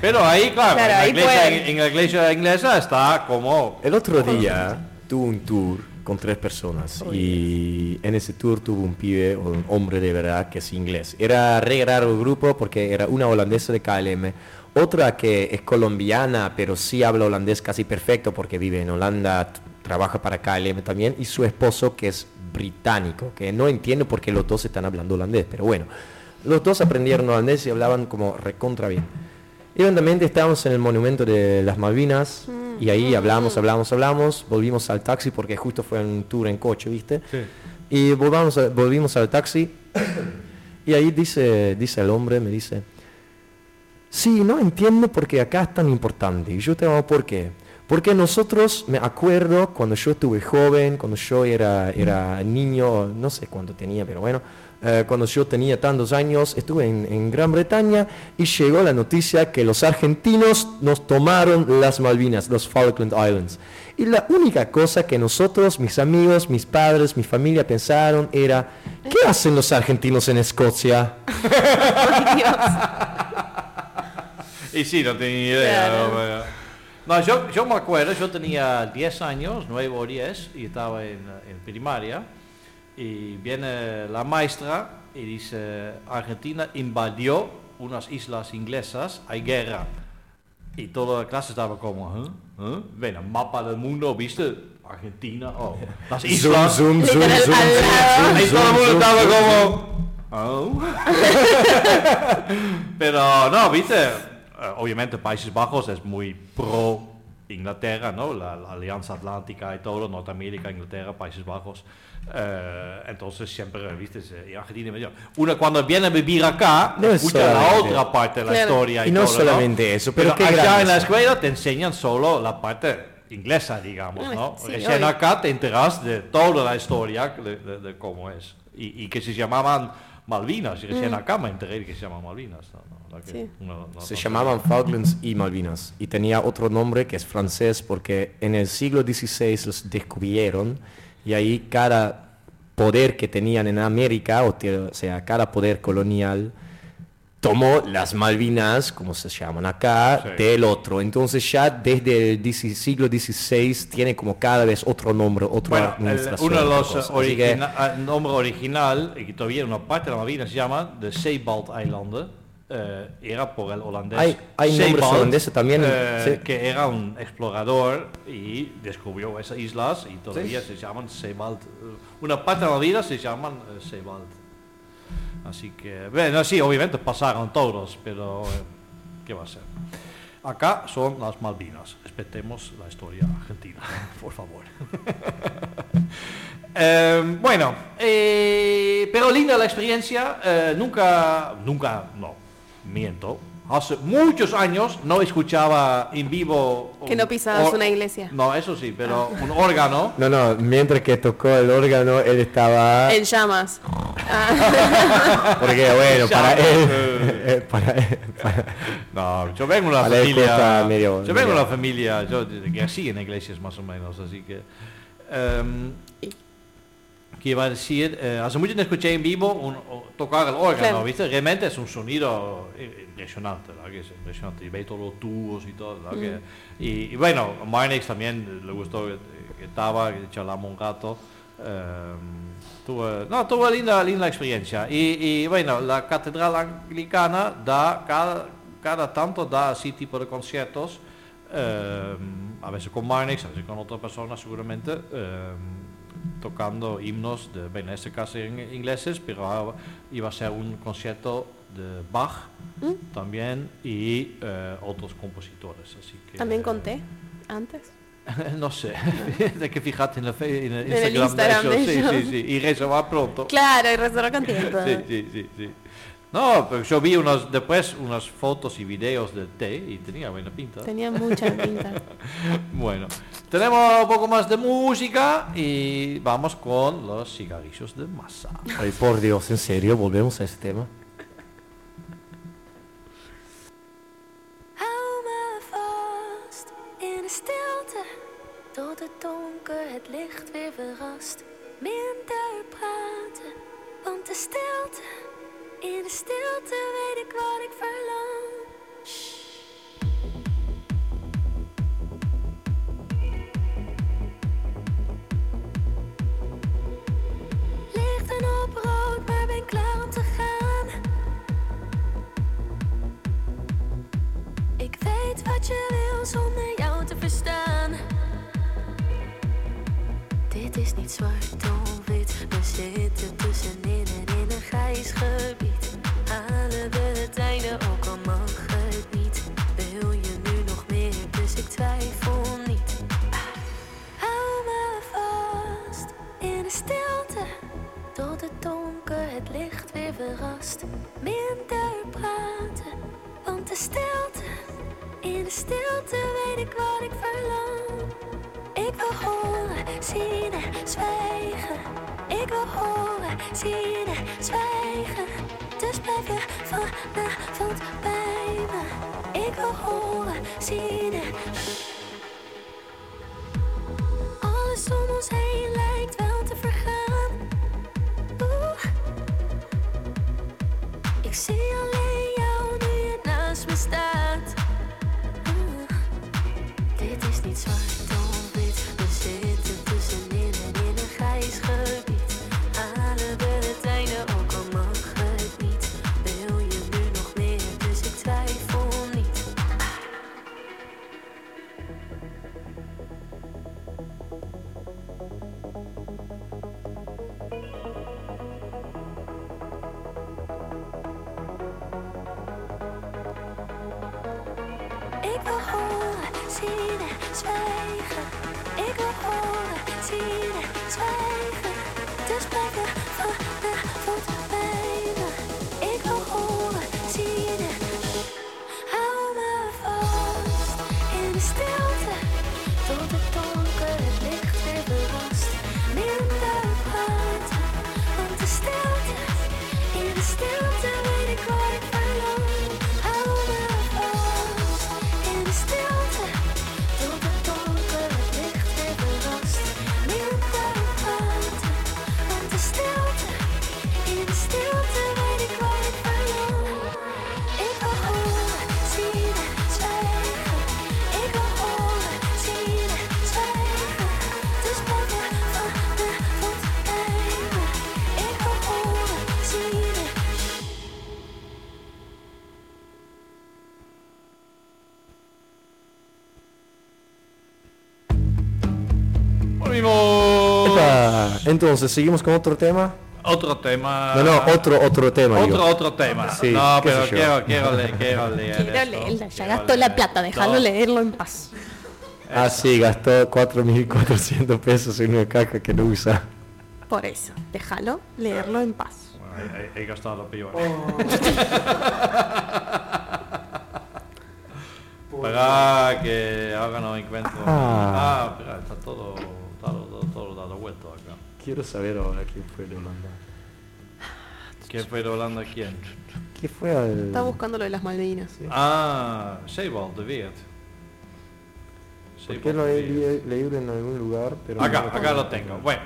Pero ahí, claro, Claro, en, la ahí iglesia, pueden. en, en la iglesia inglesa está como... El otro día tuve un tour con tres personas y en ese tour tuvo un pibe o un hombre de verdad que es inglés. Era re raro el grupo porque era una holandesa de KLM, otra que es colombiana pero sí habla holandés casi perfecto porque vive en Holanda, trabaja para KLM también y su esposo que es británico, que no entiendo por qué los dos están hablando holandés, pero bueno, los dos aprendieron holandés y hablaban como recontra bien. Y eventualmente estábamos en el monumento de las Malvinas y ahí hablamos, hablamos, hablamos, volvimos al taxi porque justo fue un tour en coche, ¿viste? Y volvamos a- volvimos al taxi y ahí dice, dice el hombre, me dice, sí, no entiendo por qué acá es tan importante. Y yo te digo, ¿por qué? Porque nosotros, me acuerdo cuando yo estuve joven, cuando yo era, era niño, no sé cuánto tenía, pero bueno, eh, cuando yo tenía tantos años, estuve en, en Gran Bretaña y llegó la noticia que los argentinos nos tomaron las Malvinas, los Falkland Islands. Y la única cosa que nosotros, mis amigos, mis padres, mi familia pensaron era, ¿qué hacen los argentinos en Escocia? Ay, Dios. Y sí, no tenía idea. Claro. ¿no? Pero- No, yo, yo me acuerdo, yo tenía 10 años, 9 o 10, y estaba en, en primaria, y viene la maestra y dice, Argentina invadió unas islas inglesas, hay guerra. Y toda la clase estaba como, ¿eh? ¿Eh? Ven, un mapa del mundo, ¿viste? Argentina, oh, las islas. Zoom, zoom, zoom. Ahí todo el mundo estaba como... "Oh". Pero no, viste, eh, obviamente Países Bajos es muy pro Inglaterra, ¿no? La, la Alianza Atlántica y todo, Norteamérica, Inglaterra, Países Bajos. Eh, entonces siempre, viste, se- y Argentina me dio- Uno cuando viene a vivir acá, No es escucha la otra parte de la Claro. historia. Y, Y no todo, solamente eso, pero qué allá en la es. escuela te enseñan solo la parte inglesa, digamos, ¿no? sí, Recién obvio. acá te enteras de toda la historia de, de- de cómo es. Y, y que se llamaban Malvinas, y recién acá me enteré que se llaman Malvinas. ¿no? No, la que Sí. no- Se no llamaban Falklands y Malvinas y tenía otro nombre que es francés porque en el siglo XVI los descubrieron y ahí cada poder que tenían en América, o, o sea, cada poder colonial, tomó las Malvinas, como se llaman acá, Sí. del otro. Entonces ya desde el siglo XVI tiene como cada vez otro nombre, otra Bueno, el- uno de los. Así que- origina- ah, nombre original, y que todavía una parte de la Malvinas se llama de Zeebaldeilanden, eh, era por el holandés Hay- hay nombres holandeses también, eh, sí. que era un explorador y descubrió esas islas y todavía se llaman Zeebald. eh, Una parte de la vida se llaman eh, Zeebald. Así que, bueno, sí, obviamente pasaron todos, pero eh, ¿qué va a ser? Acá son las Malvinas. Respetemos la historia argentina, por favor. Eh, bueno, eh, pero linda la experiencia. eh, nunca, nunca, no, miento. Hace muchos años no escuchaba en vivo. Que un no pisabas una iglesia. No, eso sí, pero un órgano. No, no, mientras que tocó el órgano, él estaba... En llamas. Ah, Porque bueno, para él... eh. eh, para él- para- No, yo vengo de una familia. medio- yo vengo de medio. una familia. Yo que así en iglesias más o menos, así que. em, que iba a decir, eh, hace mucho escuché en vivo un- tocar el órgano, Claro. ¿viste? Realmente es un sonido impresionante, ¿verdad? Que es impresionante. Y ve todos los tubos y todo, ¿verdad? Que- y, y bueno, a Marnix también le gustó que, que estaba, que charlamos un rato. em, tuve, no, tuve linda, linda experiencia. Y, y bueno, la catedral anglicana da cada, cada tanto da así tipo de conciertos. em, a veces con Marnix, a veces con otra persona seguramente. em, tocando himnos de, bueno, en este caso en ingleses, pero iba a ser un concierto de Bach también y eh, otros compositores. Así que, También conté antes. no sé, de que fijate en, la fe- en el En el Instagram, de ellos, sí, sí, sí, y reservar pronto. Claro, y reserva con tiempo. Sí, sí, sí, sí. No, pero yo vi unos, después unas fotos y videos de té y tenía buena pinta. Tenía mucha pinta. Bueno, tenemos un poco más de música y vamos con los cigarrillos de masa. Ay, por Dios, en serio, volvemos a ese tema. Tot het donker het licht weer verrast. Minder praten, want de stilte, in de stilte weet ik wat ik verlang. Lichten op rood, maar ben klaar om te gaan. Ik weet wat je wil zonder jou te verstaan. Dit is niet zwart of wit, we zitten tussenin en in een grijs gebied. Halen we het einde, ook al het donker het licht weer verrast. Minder praten, want de stilte, in de stilte weet ik wat ik verlang. Ik wil horen, zien en zwijgen. Ik wil horen, zien en zwijgen. Dus blijf je vanavond bij me. Ik wil horen, zien en Entonces, seguimos con otro tema. Otro tema. No, no, otro, otro tema. Otro, digo. otro tema. Sí, no, qué pero yo. quiero, quiero, leer, quiero leer. Quiero esto, leerla, ya quiero gastó la leer. plata, déjalo No, leerlo en paz. Ah, sí, gastó 4.400 pesos en una caja que no usa. Por eso, déjalo leerlo en paz. Bueno, he, he- gastado lo peor. Para que ahora no encuentro. Ah. Ah, espera, está todo, Quiero saber ahora quién fue de Holanda. ¿Quién fue de Holanda quién? ¿Qué fue al...? Está buscando lo de las Malvinas. Ah, Sebald de Weert. ¿Por qué lo he le- leído en algún lugar? Pero Acá, no acá lo tengo. Bueno,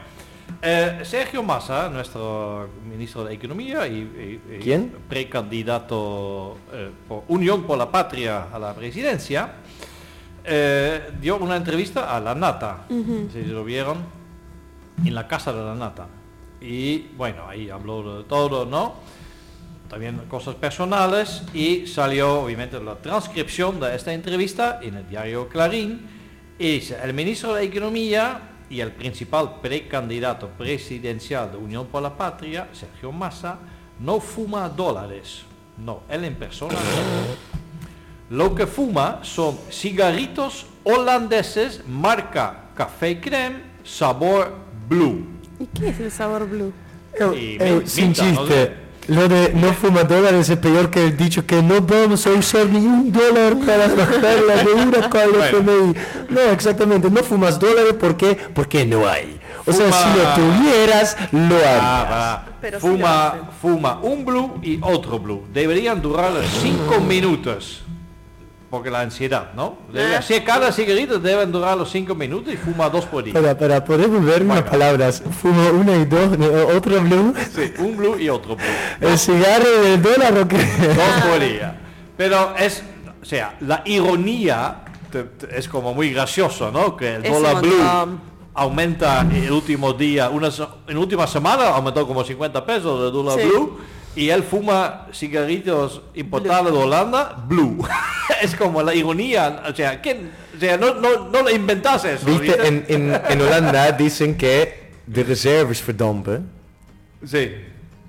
eh, Sergio Massa, nuestro ministro de Economía y, y- y ¿Quién? precandidato eh, por Unión por la Patria a la presidencia, eh, dio una entrevista a La Nata, Ujú. si lo vieron, en la casa de La Nata. Y bueno, ahí habló de todo, ¿no? También cosas personales y salió obviamente la transcripción de esta entrevista en el diario Clarín. Y dice, el ministro de Economía y el principal precandidato presidencial de Unión por la Patria, Sergio Massa, no fuma dólares. No, él en persona no. Lo que fuma son cigarritos holandeses marca Café Creme, sabor blue. ¿Y qué es el sabor blue? Eh, min- sin chiste. Lo de no fuma dólares es peor que el dicho que no vamos a usar ni un dólar para bajar la deuda con el. FMI. No, exactamente, no fumas dólares ¿por qué? porque no hay. O sea, Fuma- si lo tuvieras, lo harías. Ah, va. Pero sí lo fuma, fuma un blue y otro blue. Deberían durar 5 minutos. Porque la ansiedad, ¿no? Debe- Ah. si cada cigarrito deben durar los 5 minutos y fuma dos por día. Espera, espera, podemos ver unas palabras. Fumo una y dos, no, otro blue. Sí, un blue y otro blue. ¿El cigarro del dólar o qué? Dos por día. Pero es, o sea, la ironía te- te- es como muy gracioso, ¿no? Que el dólar blue montón. aumenta en el último día, una, en última semana aumentó como 50 pesos el dólar Sí. blue. Y él fuma cigarritos importados de Holanda, blue. es como la ironía, o sea, ¿quién? O sea, no, no, no lo inventas eso. Viste, ¿viste? en, en, en Holanda dicen que de reserves verdampen. Sí.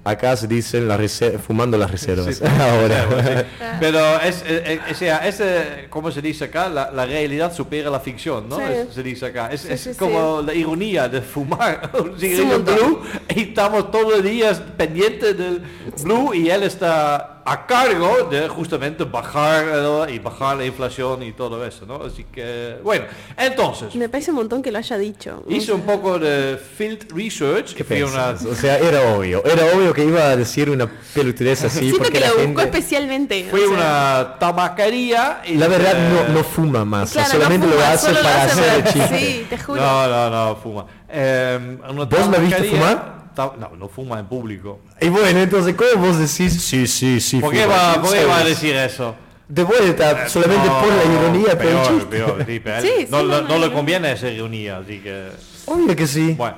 Acá se dicen la fumando las reservas. Sí, Ahora. sí. Pero es, eh, eh, o sea, es, eh, como se dice acá, la, la realidad supera la ficción, ¿no? Sí. Es- se dice acá. Es, Sí, es sí, como la ironía de fumar un cigarrillo blue y estamos todos los días pendientes del blue y él está a cargo de justamente bajar ¿no? y bajar la inflación y todo eso, ¿no? Así que, bueno, entonces, Me parece un montón que lo haya dicho. hice un poco de field research. ¿Qué a una-? O sea, era obvio. Era obvio que iba a decir una pelotudez así Siento porque que la lo buscó gente... especialmente. Fui a o sea, una tabacaría y La verdad eh, no, no fuma más, claro, no solamente lo fuma, hace solo lo para hace hacer el chiste. Sí, te juro. No, no, no, fuma. Eh, una ¿Vos me viste fumar? No, no fuma en público. Y bueno, entonces, ¿cómo vos decís? Sí, sí, sí. ¿Por qué fuma"? va, por qué va a decir eso? De vuelta, solamente No, por la ironía, pero el peor, chiste. peor, sí, pero Sí, no, sí, no, no, no le conviene esa ironía, así que... Obvio que sí. Bueno,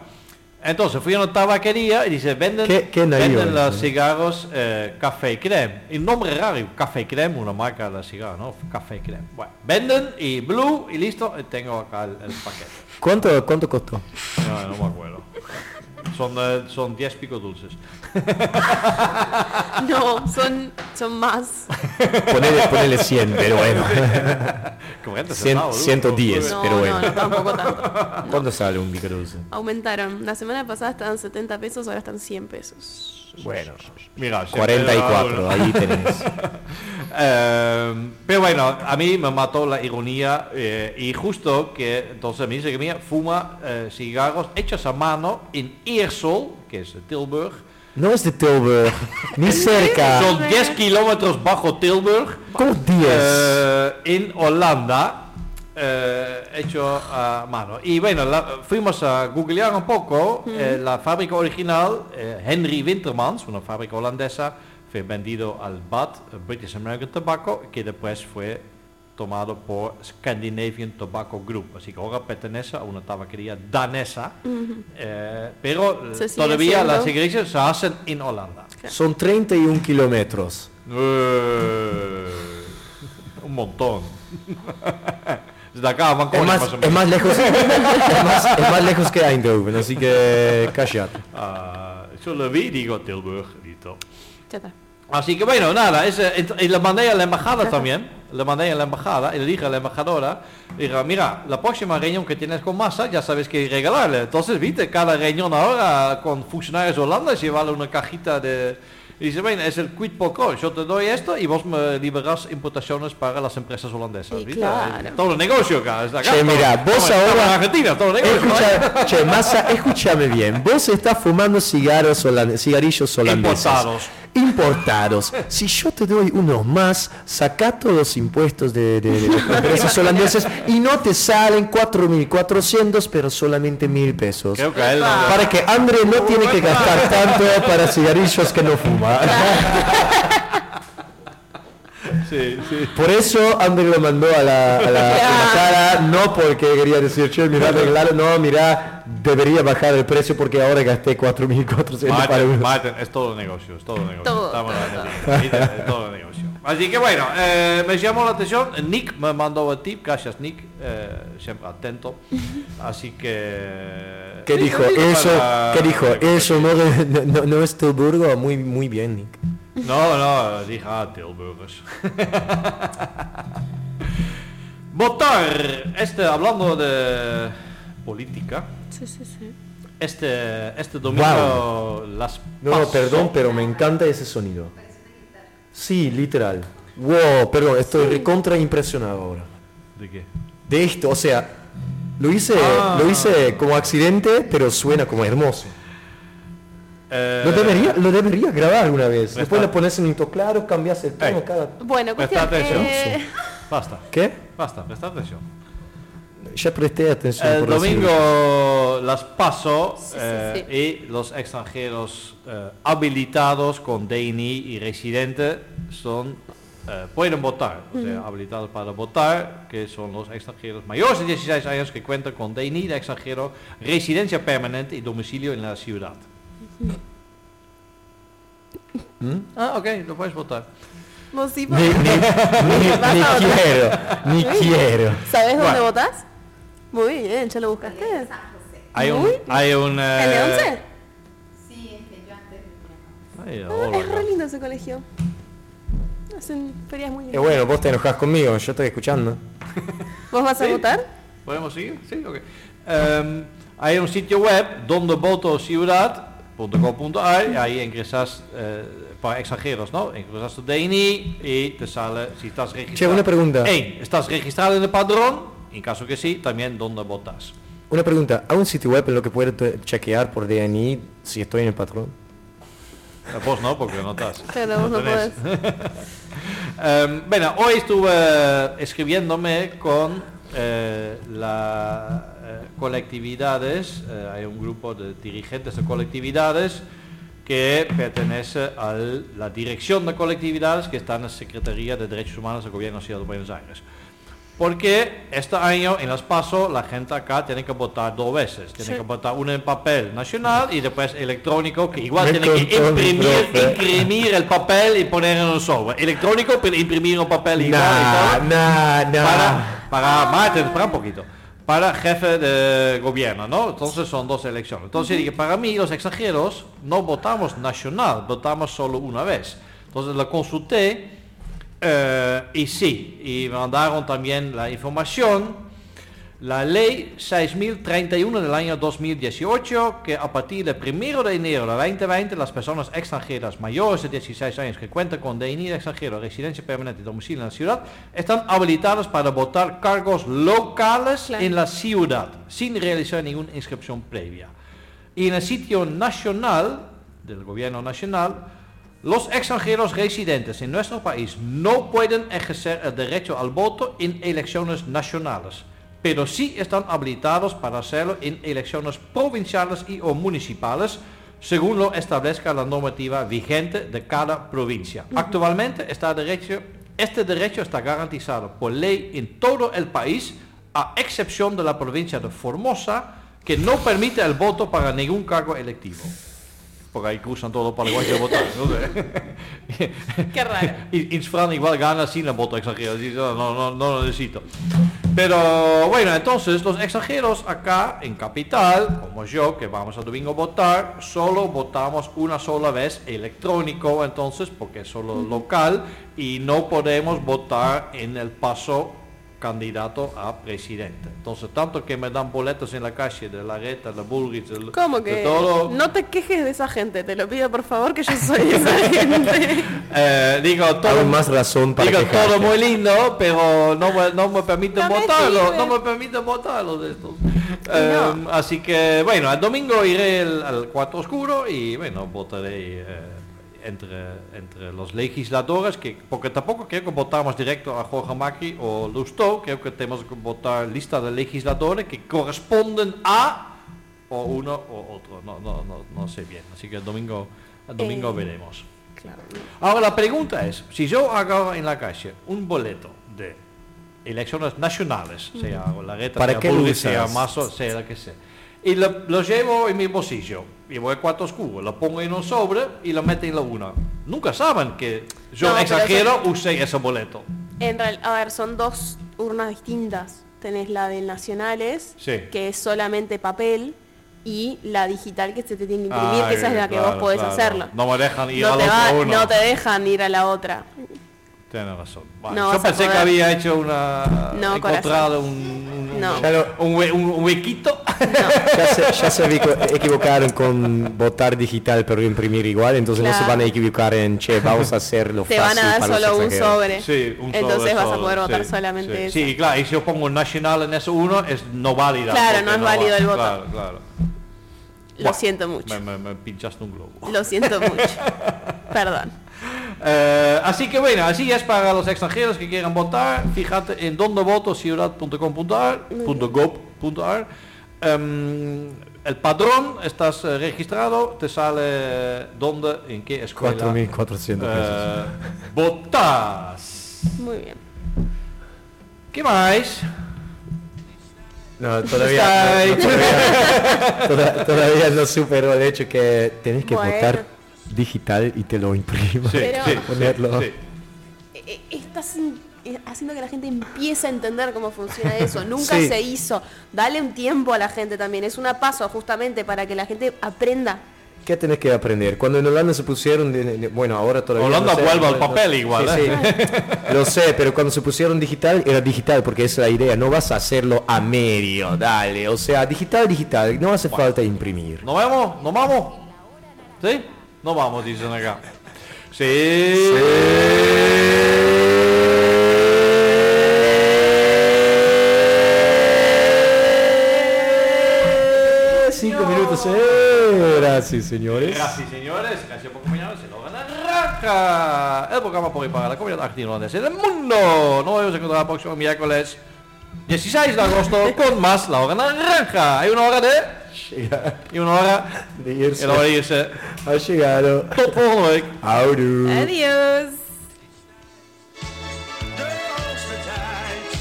entonces fui a una tabaquería y dice, venden, Qué- qué venden los ¿no? cigarros eh, Café Creme. Y un nombre raro, Café Creme, una marca de cigarros, ¿no? Café Creme. Bueno, venden y blue y listo, tengo acá el, el paquete. ¿Cuánto, ¿Cuánto costó? No, no me acuerdo. Son, eh, son 10 picos dulces. No, son, son más. Ponele, ponele 100, pero bueno. 40 Cien- centavos, ¿no? 110. No, pero bueno. no, no, tampoco tanto. ¿Cuánto sale un microdulce? Aumentaron. La semana pasada estaban 70 pesos, ahora están 100 pesos. Bueno, Mira, siempre 44, era uno. ahí tenés. Eh, pero bueno, a mí me mató la ironía eh, y justo que entonces me dice que mía fuma eh, cigarros hechos a mano en Eersel, que es de Tilburg. No es de Tilburg, ni cerca. Son 10 kilómetros bajo Tilburg. ¿Cómo 10? eh, en Holanda, eh, hecho a mano. Y bueno, la- fuimos a googlear un poco. eh, la fábrica original, eh, Henry Wintermans, una fábrica holandesa, fue vendido al BAT, British American Tobacco, que después fue tomado por Scandinavian Tobacco Group. Así que ahora pertenece a una tabaquería danesa, eh, pero eh, todavía las cigarrillas se hacen en Holanda. Son 31 kilómetros. Eh, un montón. Desde acá van Es con más, es más lejos, es más, es más lejos que Eindhoven, así que cállate. Ah, yo lo vi y digo Tilburg está. Así que bueno, nada, ent- y le mandé a la embajada también, le mandé a la embajada y le dije a la embajadora, dije, mira, la próxima reunión que tienes con Massa ya sabes qué regalarle. Entonces, viste, cada reunión ahora con funcionarios holandeses llevarle una cajita de... Y dice, bueno, es el quid pro quo, yo te doy esto y vos me liberas importaciones para las empresas holandesas. Sí, claro. Todo el negocio acá. está acá, Che, todo- mira, vos ahora- en Argentina, todo el negocio. Escucha, che, Massa, escúchame bien. Vos estás fumando cigarros holand- cigarrillos holandeses. Importados. Importados. Si yo te doy unos más, saca todos los impuestos de, de, de las empresas holandeses y no te salen 4.400, pero solamente 1.000 pesos. Creo que a él no- Para que André no tiene que gastar tanto para cigarrillos que no fuma. Sí, sí. Por eso André lo mandó a la, a la embajada, no porque quería decir, che, mira, arreglalo, no, mira, debería bajar el precio porque ahora gasté 4.400 para. Martin, es todo negocio, es todo negocio. Todo, Estamos Argentina, ¿viste? Es todo negocio. Así que bueno, eh, me llamó la atención. Nick me mandó el tip, gracias Nick, eh, siempre atento. Así que... ¿Qué dijo? Eso, para- ¿qué dijo? Eso no, no, no, es Tilburgo, muy, muy bien, Nick. No, no, dije, ah, Tilburgers. Votar, este, hablando de política, Sí, sí, sí. este, este domingo las No, perdón, pero me encanta ese sonido. Sí, literal. Wow, perdón, estoy recontra impresionado ahora. ¿De qué? De esto, o sea, lo hice, Ah. lo hice como accidente, pero suena como hermoso. Eh, Lo debería, lo debería grabar una vez. Después está- le pones en un claro, cambias el tono Ey. cada... Bueno, Presta cuestión. atención. eh, Basta, ¿Qué? basta, presta atención. Ya presté atención. El por decirlo. domingo las paso Sí, sí, eh, sí. y los extranjeros eh, habilitados con DNI y residente son eh, pueden votar, o sea, habilitados para votar, que son los extranjeros mayores de 16 años que cuentan con DNI de extranjero, residencia permanente y domicilio en la ciudad. ¿Mm? Ah, ok, lo puedes votar. vos sí, Ni, ni, ni- ¿Vas ni quiero, ni quiero. ¿Sabes dónde Bueno. votás? Muy bien, ¿ya lo buscaste? Hay un, hay un, ¿El de eh, 11? ay, Ah, hola, es re lindo ese colegio. Hacen ferias muy Eh, lindas. bueno, vos te enojás conmigo, yo estoy escuchando. ¿Vos vas a Sí. votar? ¿Podemos seguir? Sí, ok. Em, hay un sitio web donde voto ciudad.com.ar y ahí ingresas eh, para extranjeros, ¿no? Ingresas tu DNI y te sale si estás registrado. Che, una pregunta. Eén, ¿estás registrado en el padrón? En caso que sí, también dónde votas. Una pregunta, ¿hay un sitio web en lo que puedo chequear por DNI si estoy en el patrón? Eh, Vos no, porque no estás. Pero no podés. Bueno, hoy estuve eh, escribiéndome con eh, las colectividades, eh, hay un grupo de dirigentes de colectividades que pertenece a la dirección de colectividades que está en la Secretaría de Derechos Humanos del Gobierno de la Ciudad de Buenos Aires. Porque este año en las PASO la gente acá tiene que votar dos veces. Tiene Sí. que votar uno en papel nacional y después electrónico, que igual Me tiene que imprimir, imprimir el papel y poner en un sobre. Electrónico, pero imprimir un papel igual y Nah, todo. nah, nah. Para, para Martín, espera un poquito. Para jefe de gobierno, ¿no? Entonces son dos elecciones. Entonces dije, para mí los extranjeros no votamos nacional, votamos solo una vez. Entonces lo consulté eh, y sí, y me mandaron también la información. La ley 6031 del año 2018, que a partir del 1 de enero de 2020 las personas extranjeras mayores de 16 años que cuentan con DNI de extranjero, residencia permanente y domicilio en la ciudad, están habilitados para votar cargos locales Claro. en la ciudad, sin realizar ninguna inscripción previa. Y en el sitio nacional del gobierno nacional, los extranjeros residentes en nuestro país no pueden ejercer el derecho al voto en elecciones nacionales, pero sí están habilitados para hacerlo en elecciones provinciales y o municipales, según lo establezca la normativa vigente de cada provincia. Actualmente está derecho, este derecho está garantizado por ley en todo el país, a excepción de la provincia de Formosa, que no permite el voto para ningún cargo electivo. Porque ahí cruzan todo el Paraguay a votar. No. Qué raro. Y, y Fran igual gana sin el voto extranjero. No, no, no lo necesito. Pero bueno, entonces los extranjeros acá en Capital, como yo, que vamos a domingo a votar, solo votamos una sola vez electrónico, entonces, porque es solo local, y no podemos votar en el paso candidato a presidente. Entonces, tanto que me dan boletos en la calle de la Reta, de Bullrich, de, ¿Cómo de que? todo, No te quejes de esa gente, te lo pido por favor, que yo soy esa gente. eh, digo, todo, más razón para Digo, quejarte. todo muy lindo, pero no me, no me permiten No me votarlo, sirve. no me permiten votarlo de estos. Eh, así que, bueno, el domingo iré al, al cuarto oscuro y, bueno, votaré eh, entre, entre los legisladores, que, porque tampoco creo que votamos directo a Jorge Macri o Lustó, creo que tenemos que votar lista de legisladores que corresponden a o uno o otro, no, no, no, no sé bien, así que el domingo, el domingo Eh, veremos. Claro. Ahora la pregunta es, si yo hago en la calle un boleto de elecciones nacionales, sea la reta, ¿Para sea qué sea Mazo, sea lo que sea, y lo, lo llevo en mi bolsillo, y voy a cuarto oscuro, lo pongo en un sobre y lo meto en la una. Nunca saben que yo No, exagero, usé ese boleto. En real, a ver, son dos urnas distintas. Tenés la de nacionales, Sí. que es solamente papel, y la digital que se te tiene que imprimir, que esa es la que claro, vos podés claro. hacerlo. No me dejan ir No otro va- uno. no te dejan ir a la otra. Tienes razón. Vale, No yo pensé que había hecho una... No, encontrado un, un, No. Un, hue- un- un huequito. ya se, ya se equivo- equivocaron con votar digital pero imprimir igual, entonces no se van a equivocar en, che, vamos a hacerlo Te fácil van a dar para los solo un sobre. Sí, un Entonces sobre vas a poder votar sí, solamente sí. eso. Sí, claro, y si yo pongo un nacional en ese uno, es no válida. Claro, no es válido va- el voto. Claro, claro. Lo siento mucho. Me, me- me pinchaste un globo. Lo siento mucho. Perdón. Eh, así que bueno, así es para los extranjeros que quieran votar. Fíjate en donde voto ciudad.com.ar, .gov.ar. Em, el padrón, estás eh, registrado, te sale dónde, en qué escuela 4.400 pesos. eh, votas. Muy bien. ¿Qué más? No, todavía, no, no, todavía, toda- todavía no superó el hecho que tenés que Bueno. votar digital y te lo imprima. Sí, sí, Ponerlo. sí. Eh, Estás eh, haciendo que la gente empiece a entender cómo funciona eso. Nunca Sí. se hizo. Dale un tiempo a la gente también. Es una paso justamente para que la gente aprenda. ¿Qué tenés que aprender? Cuando en Holanda se pusieron, bueno, ahora todavía Holanda no sé, vuelve al no- papel igual, Sí, ¿eh? sí. Lo sé, pero cuando se pusieron digital, era digital, porque esa es la idea. No vas a hacerlo a medio, dale. O sea, digital, digital. No hace falta imprimir. ¿Nos vamos? ¿Nos vamos? ¿Sí? Nos vamos, dicen acá. Sí. Cinco minutos era, sí, señores. Gracias, señores. Gracias por acompañarnos. Se lo gana Raja. El programa por y para la comunidad argentina del mundo. Nos vemos encontrar el próximo miércoles 16 de agosto con más La Hora Naranja. Hay una hora de... Y una hora... De irse. Y la hora de irse. Ha llegado. Tot volgende week. Audu. Adiós. De hoogste tijd.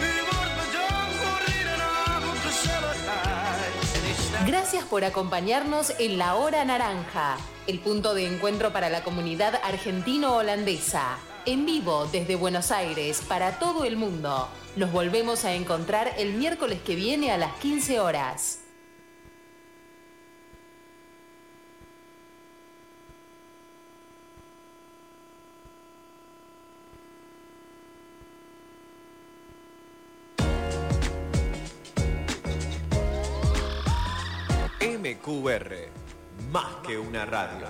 U wordt bedankt voor iedere avond gezelligheid. En ik sta Gracias por acompañarnos en La Hora Naranja, el punto de encuentro para la comunidad argentino-holandesa. En vivo desde Buenos Aires para todo el mundo. Nos volvemos a encontrar el miércoles que viene a las 15 horas. MQR, más que una radio.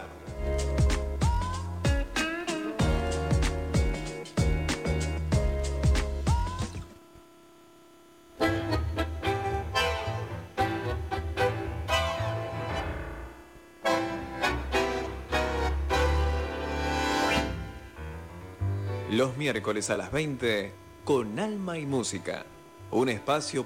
Los miércoles a las 20 con Alma y Música. Un espacio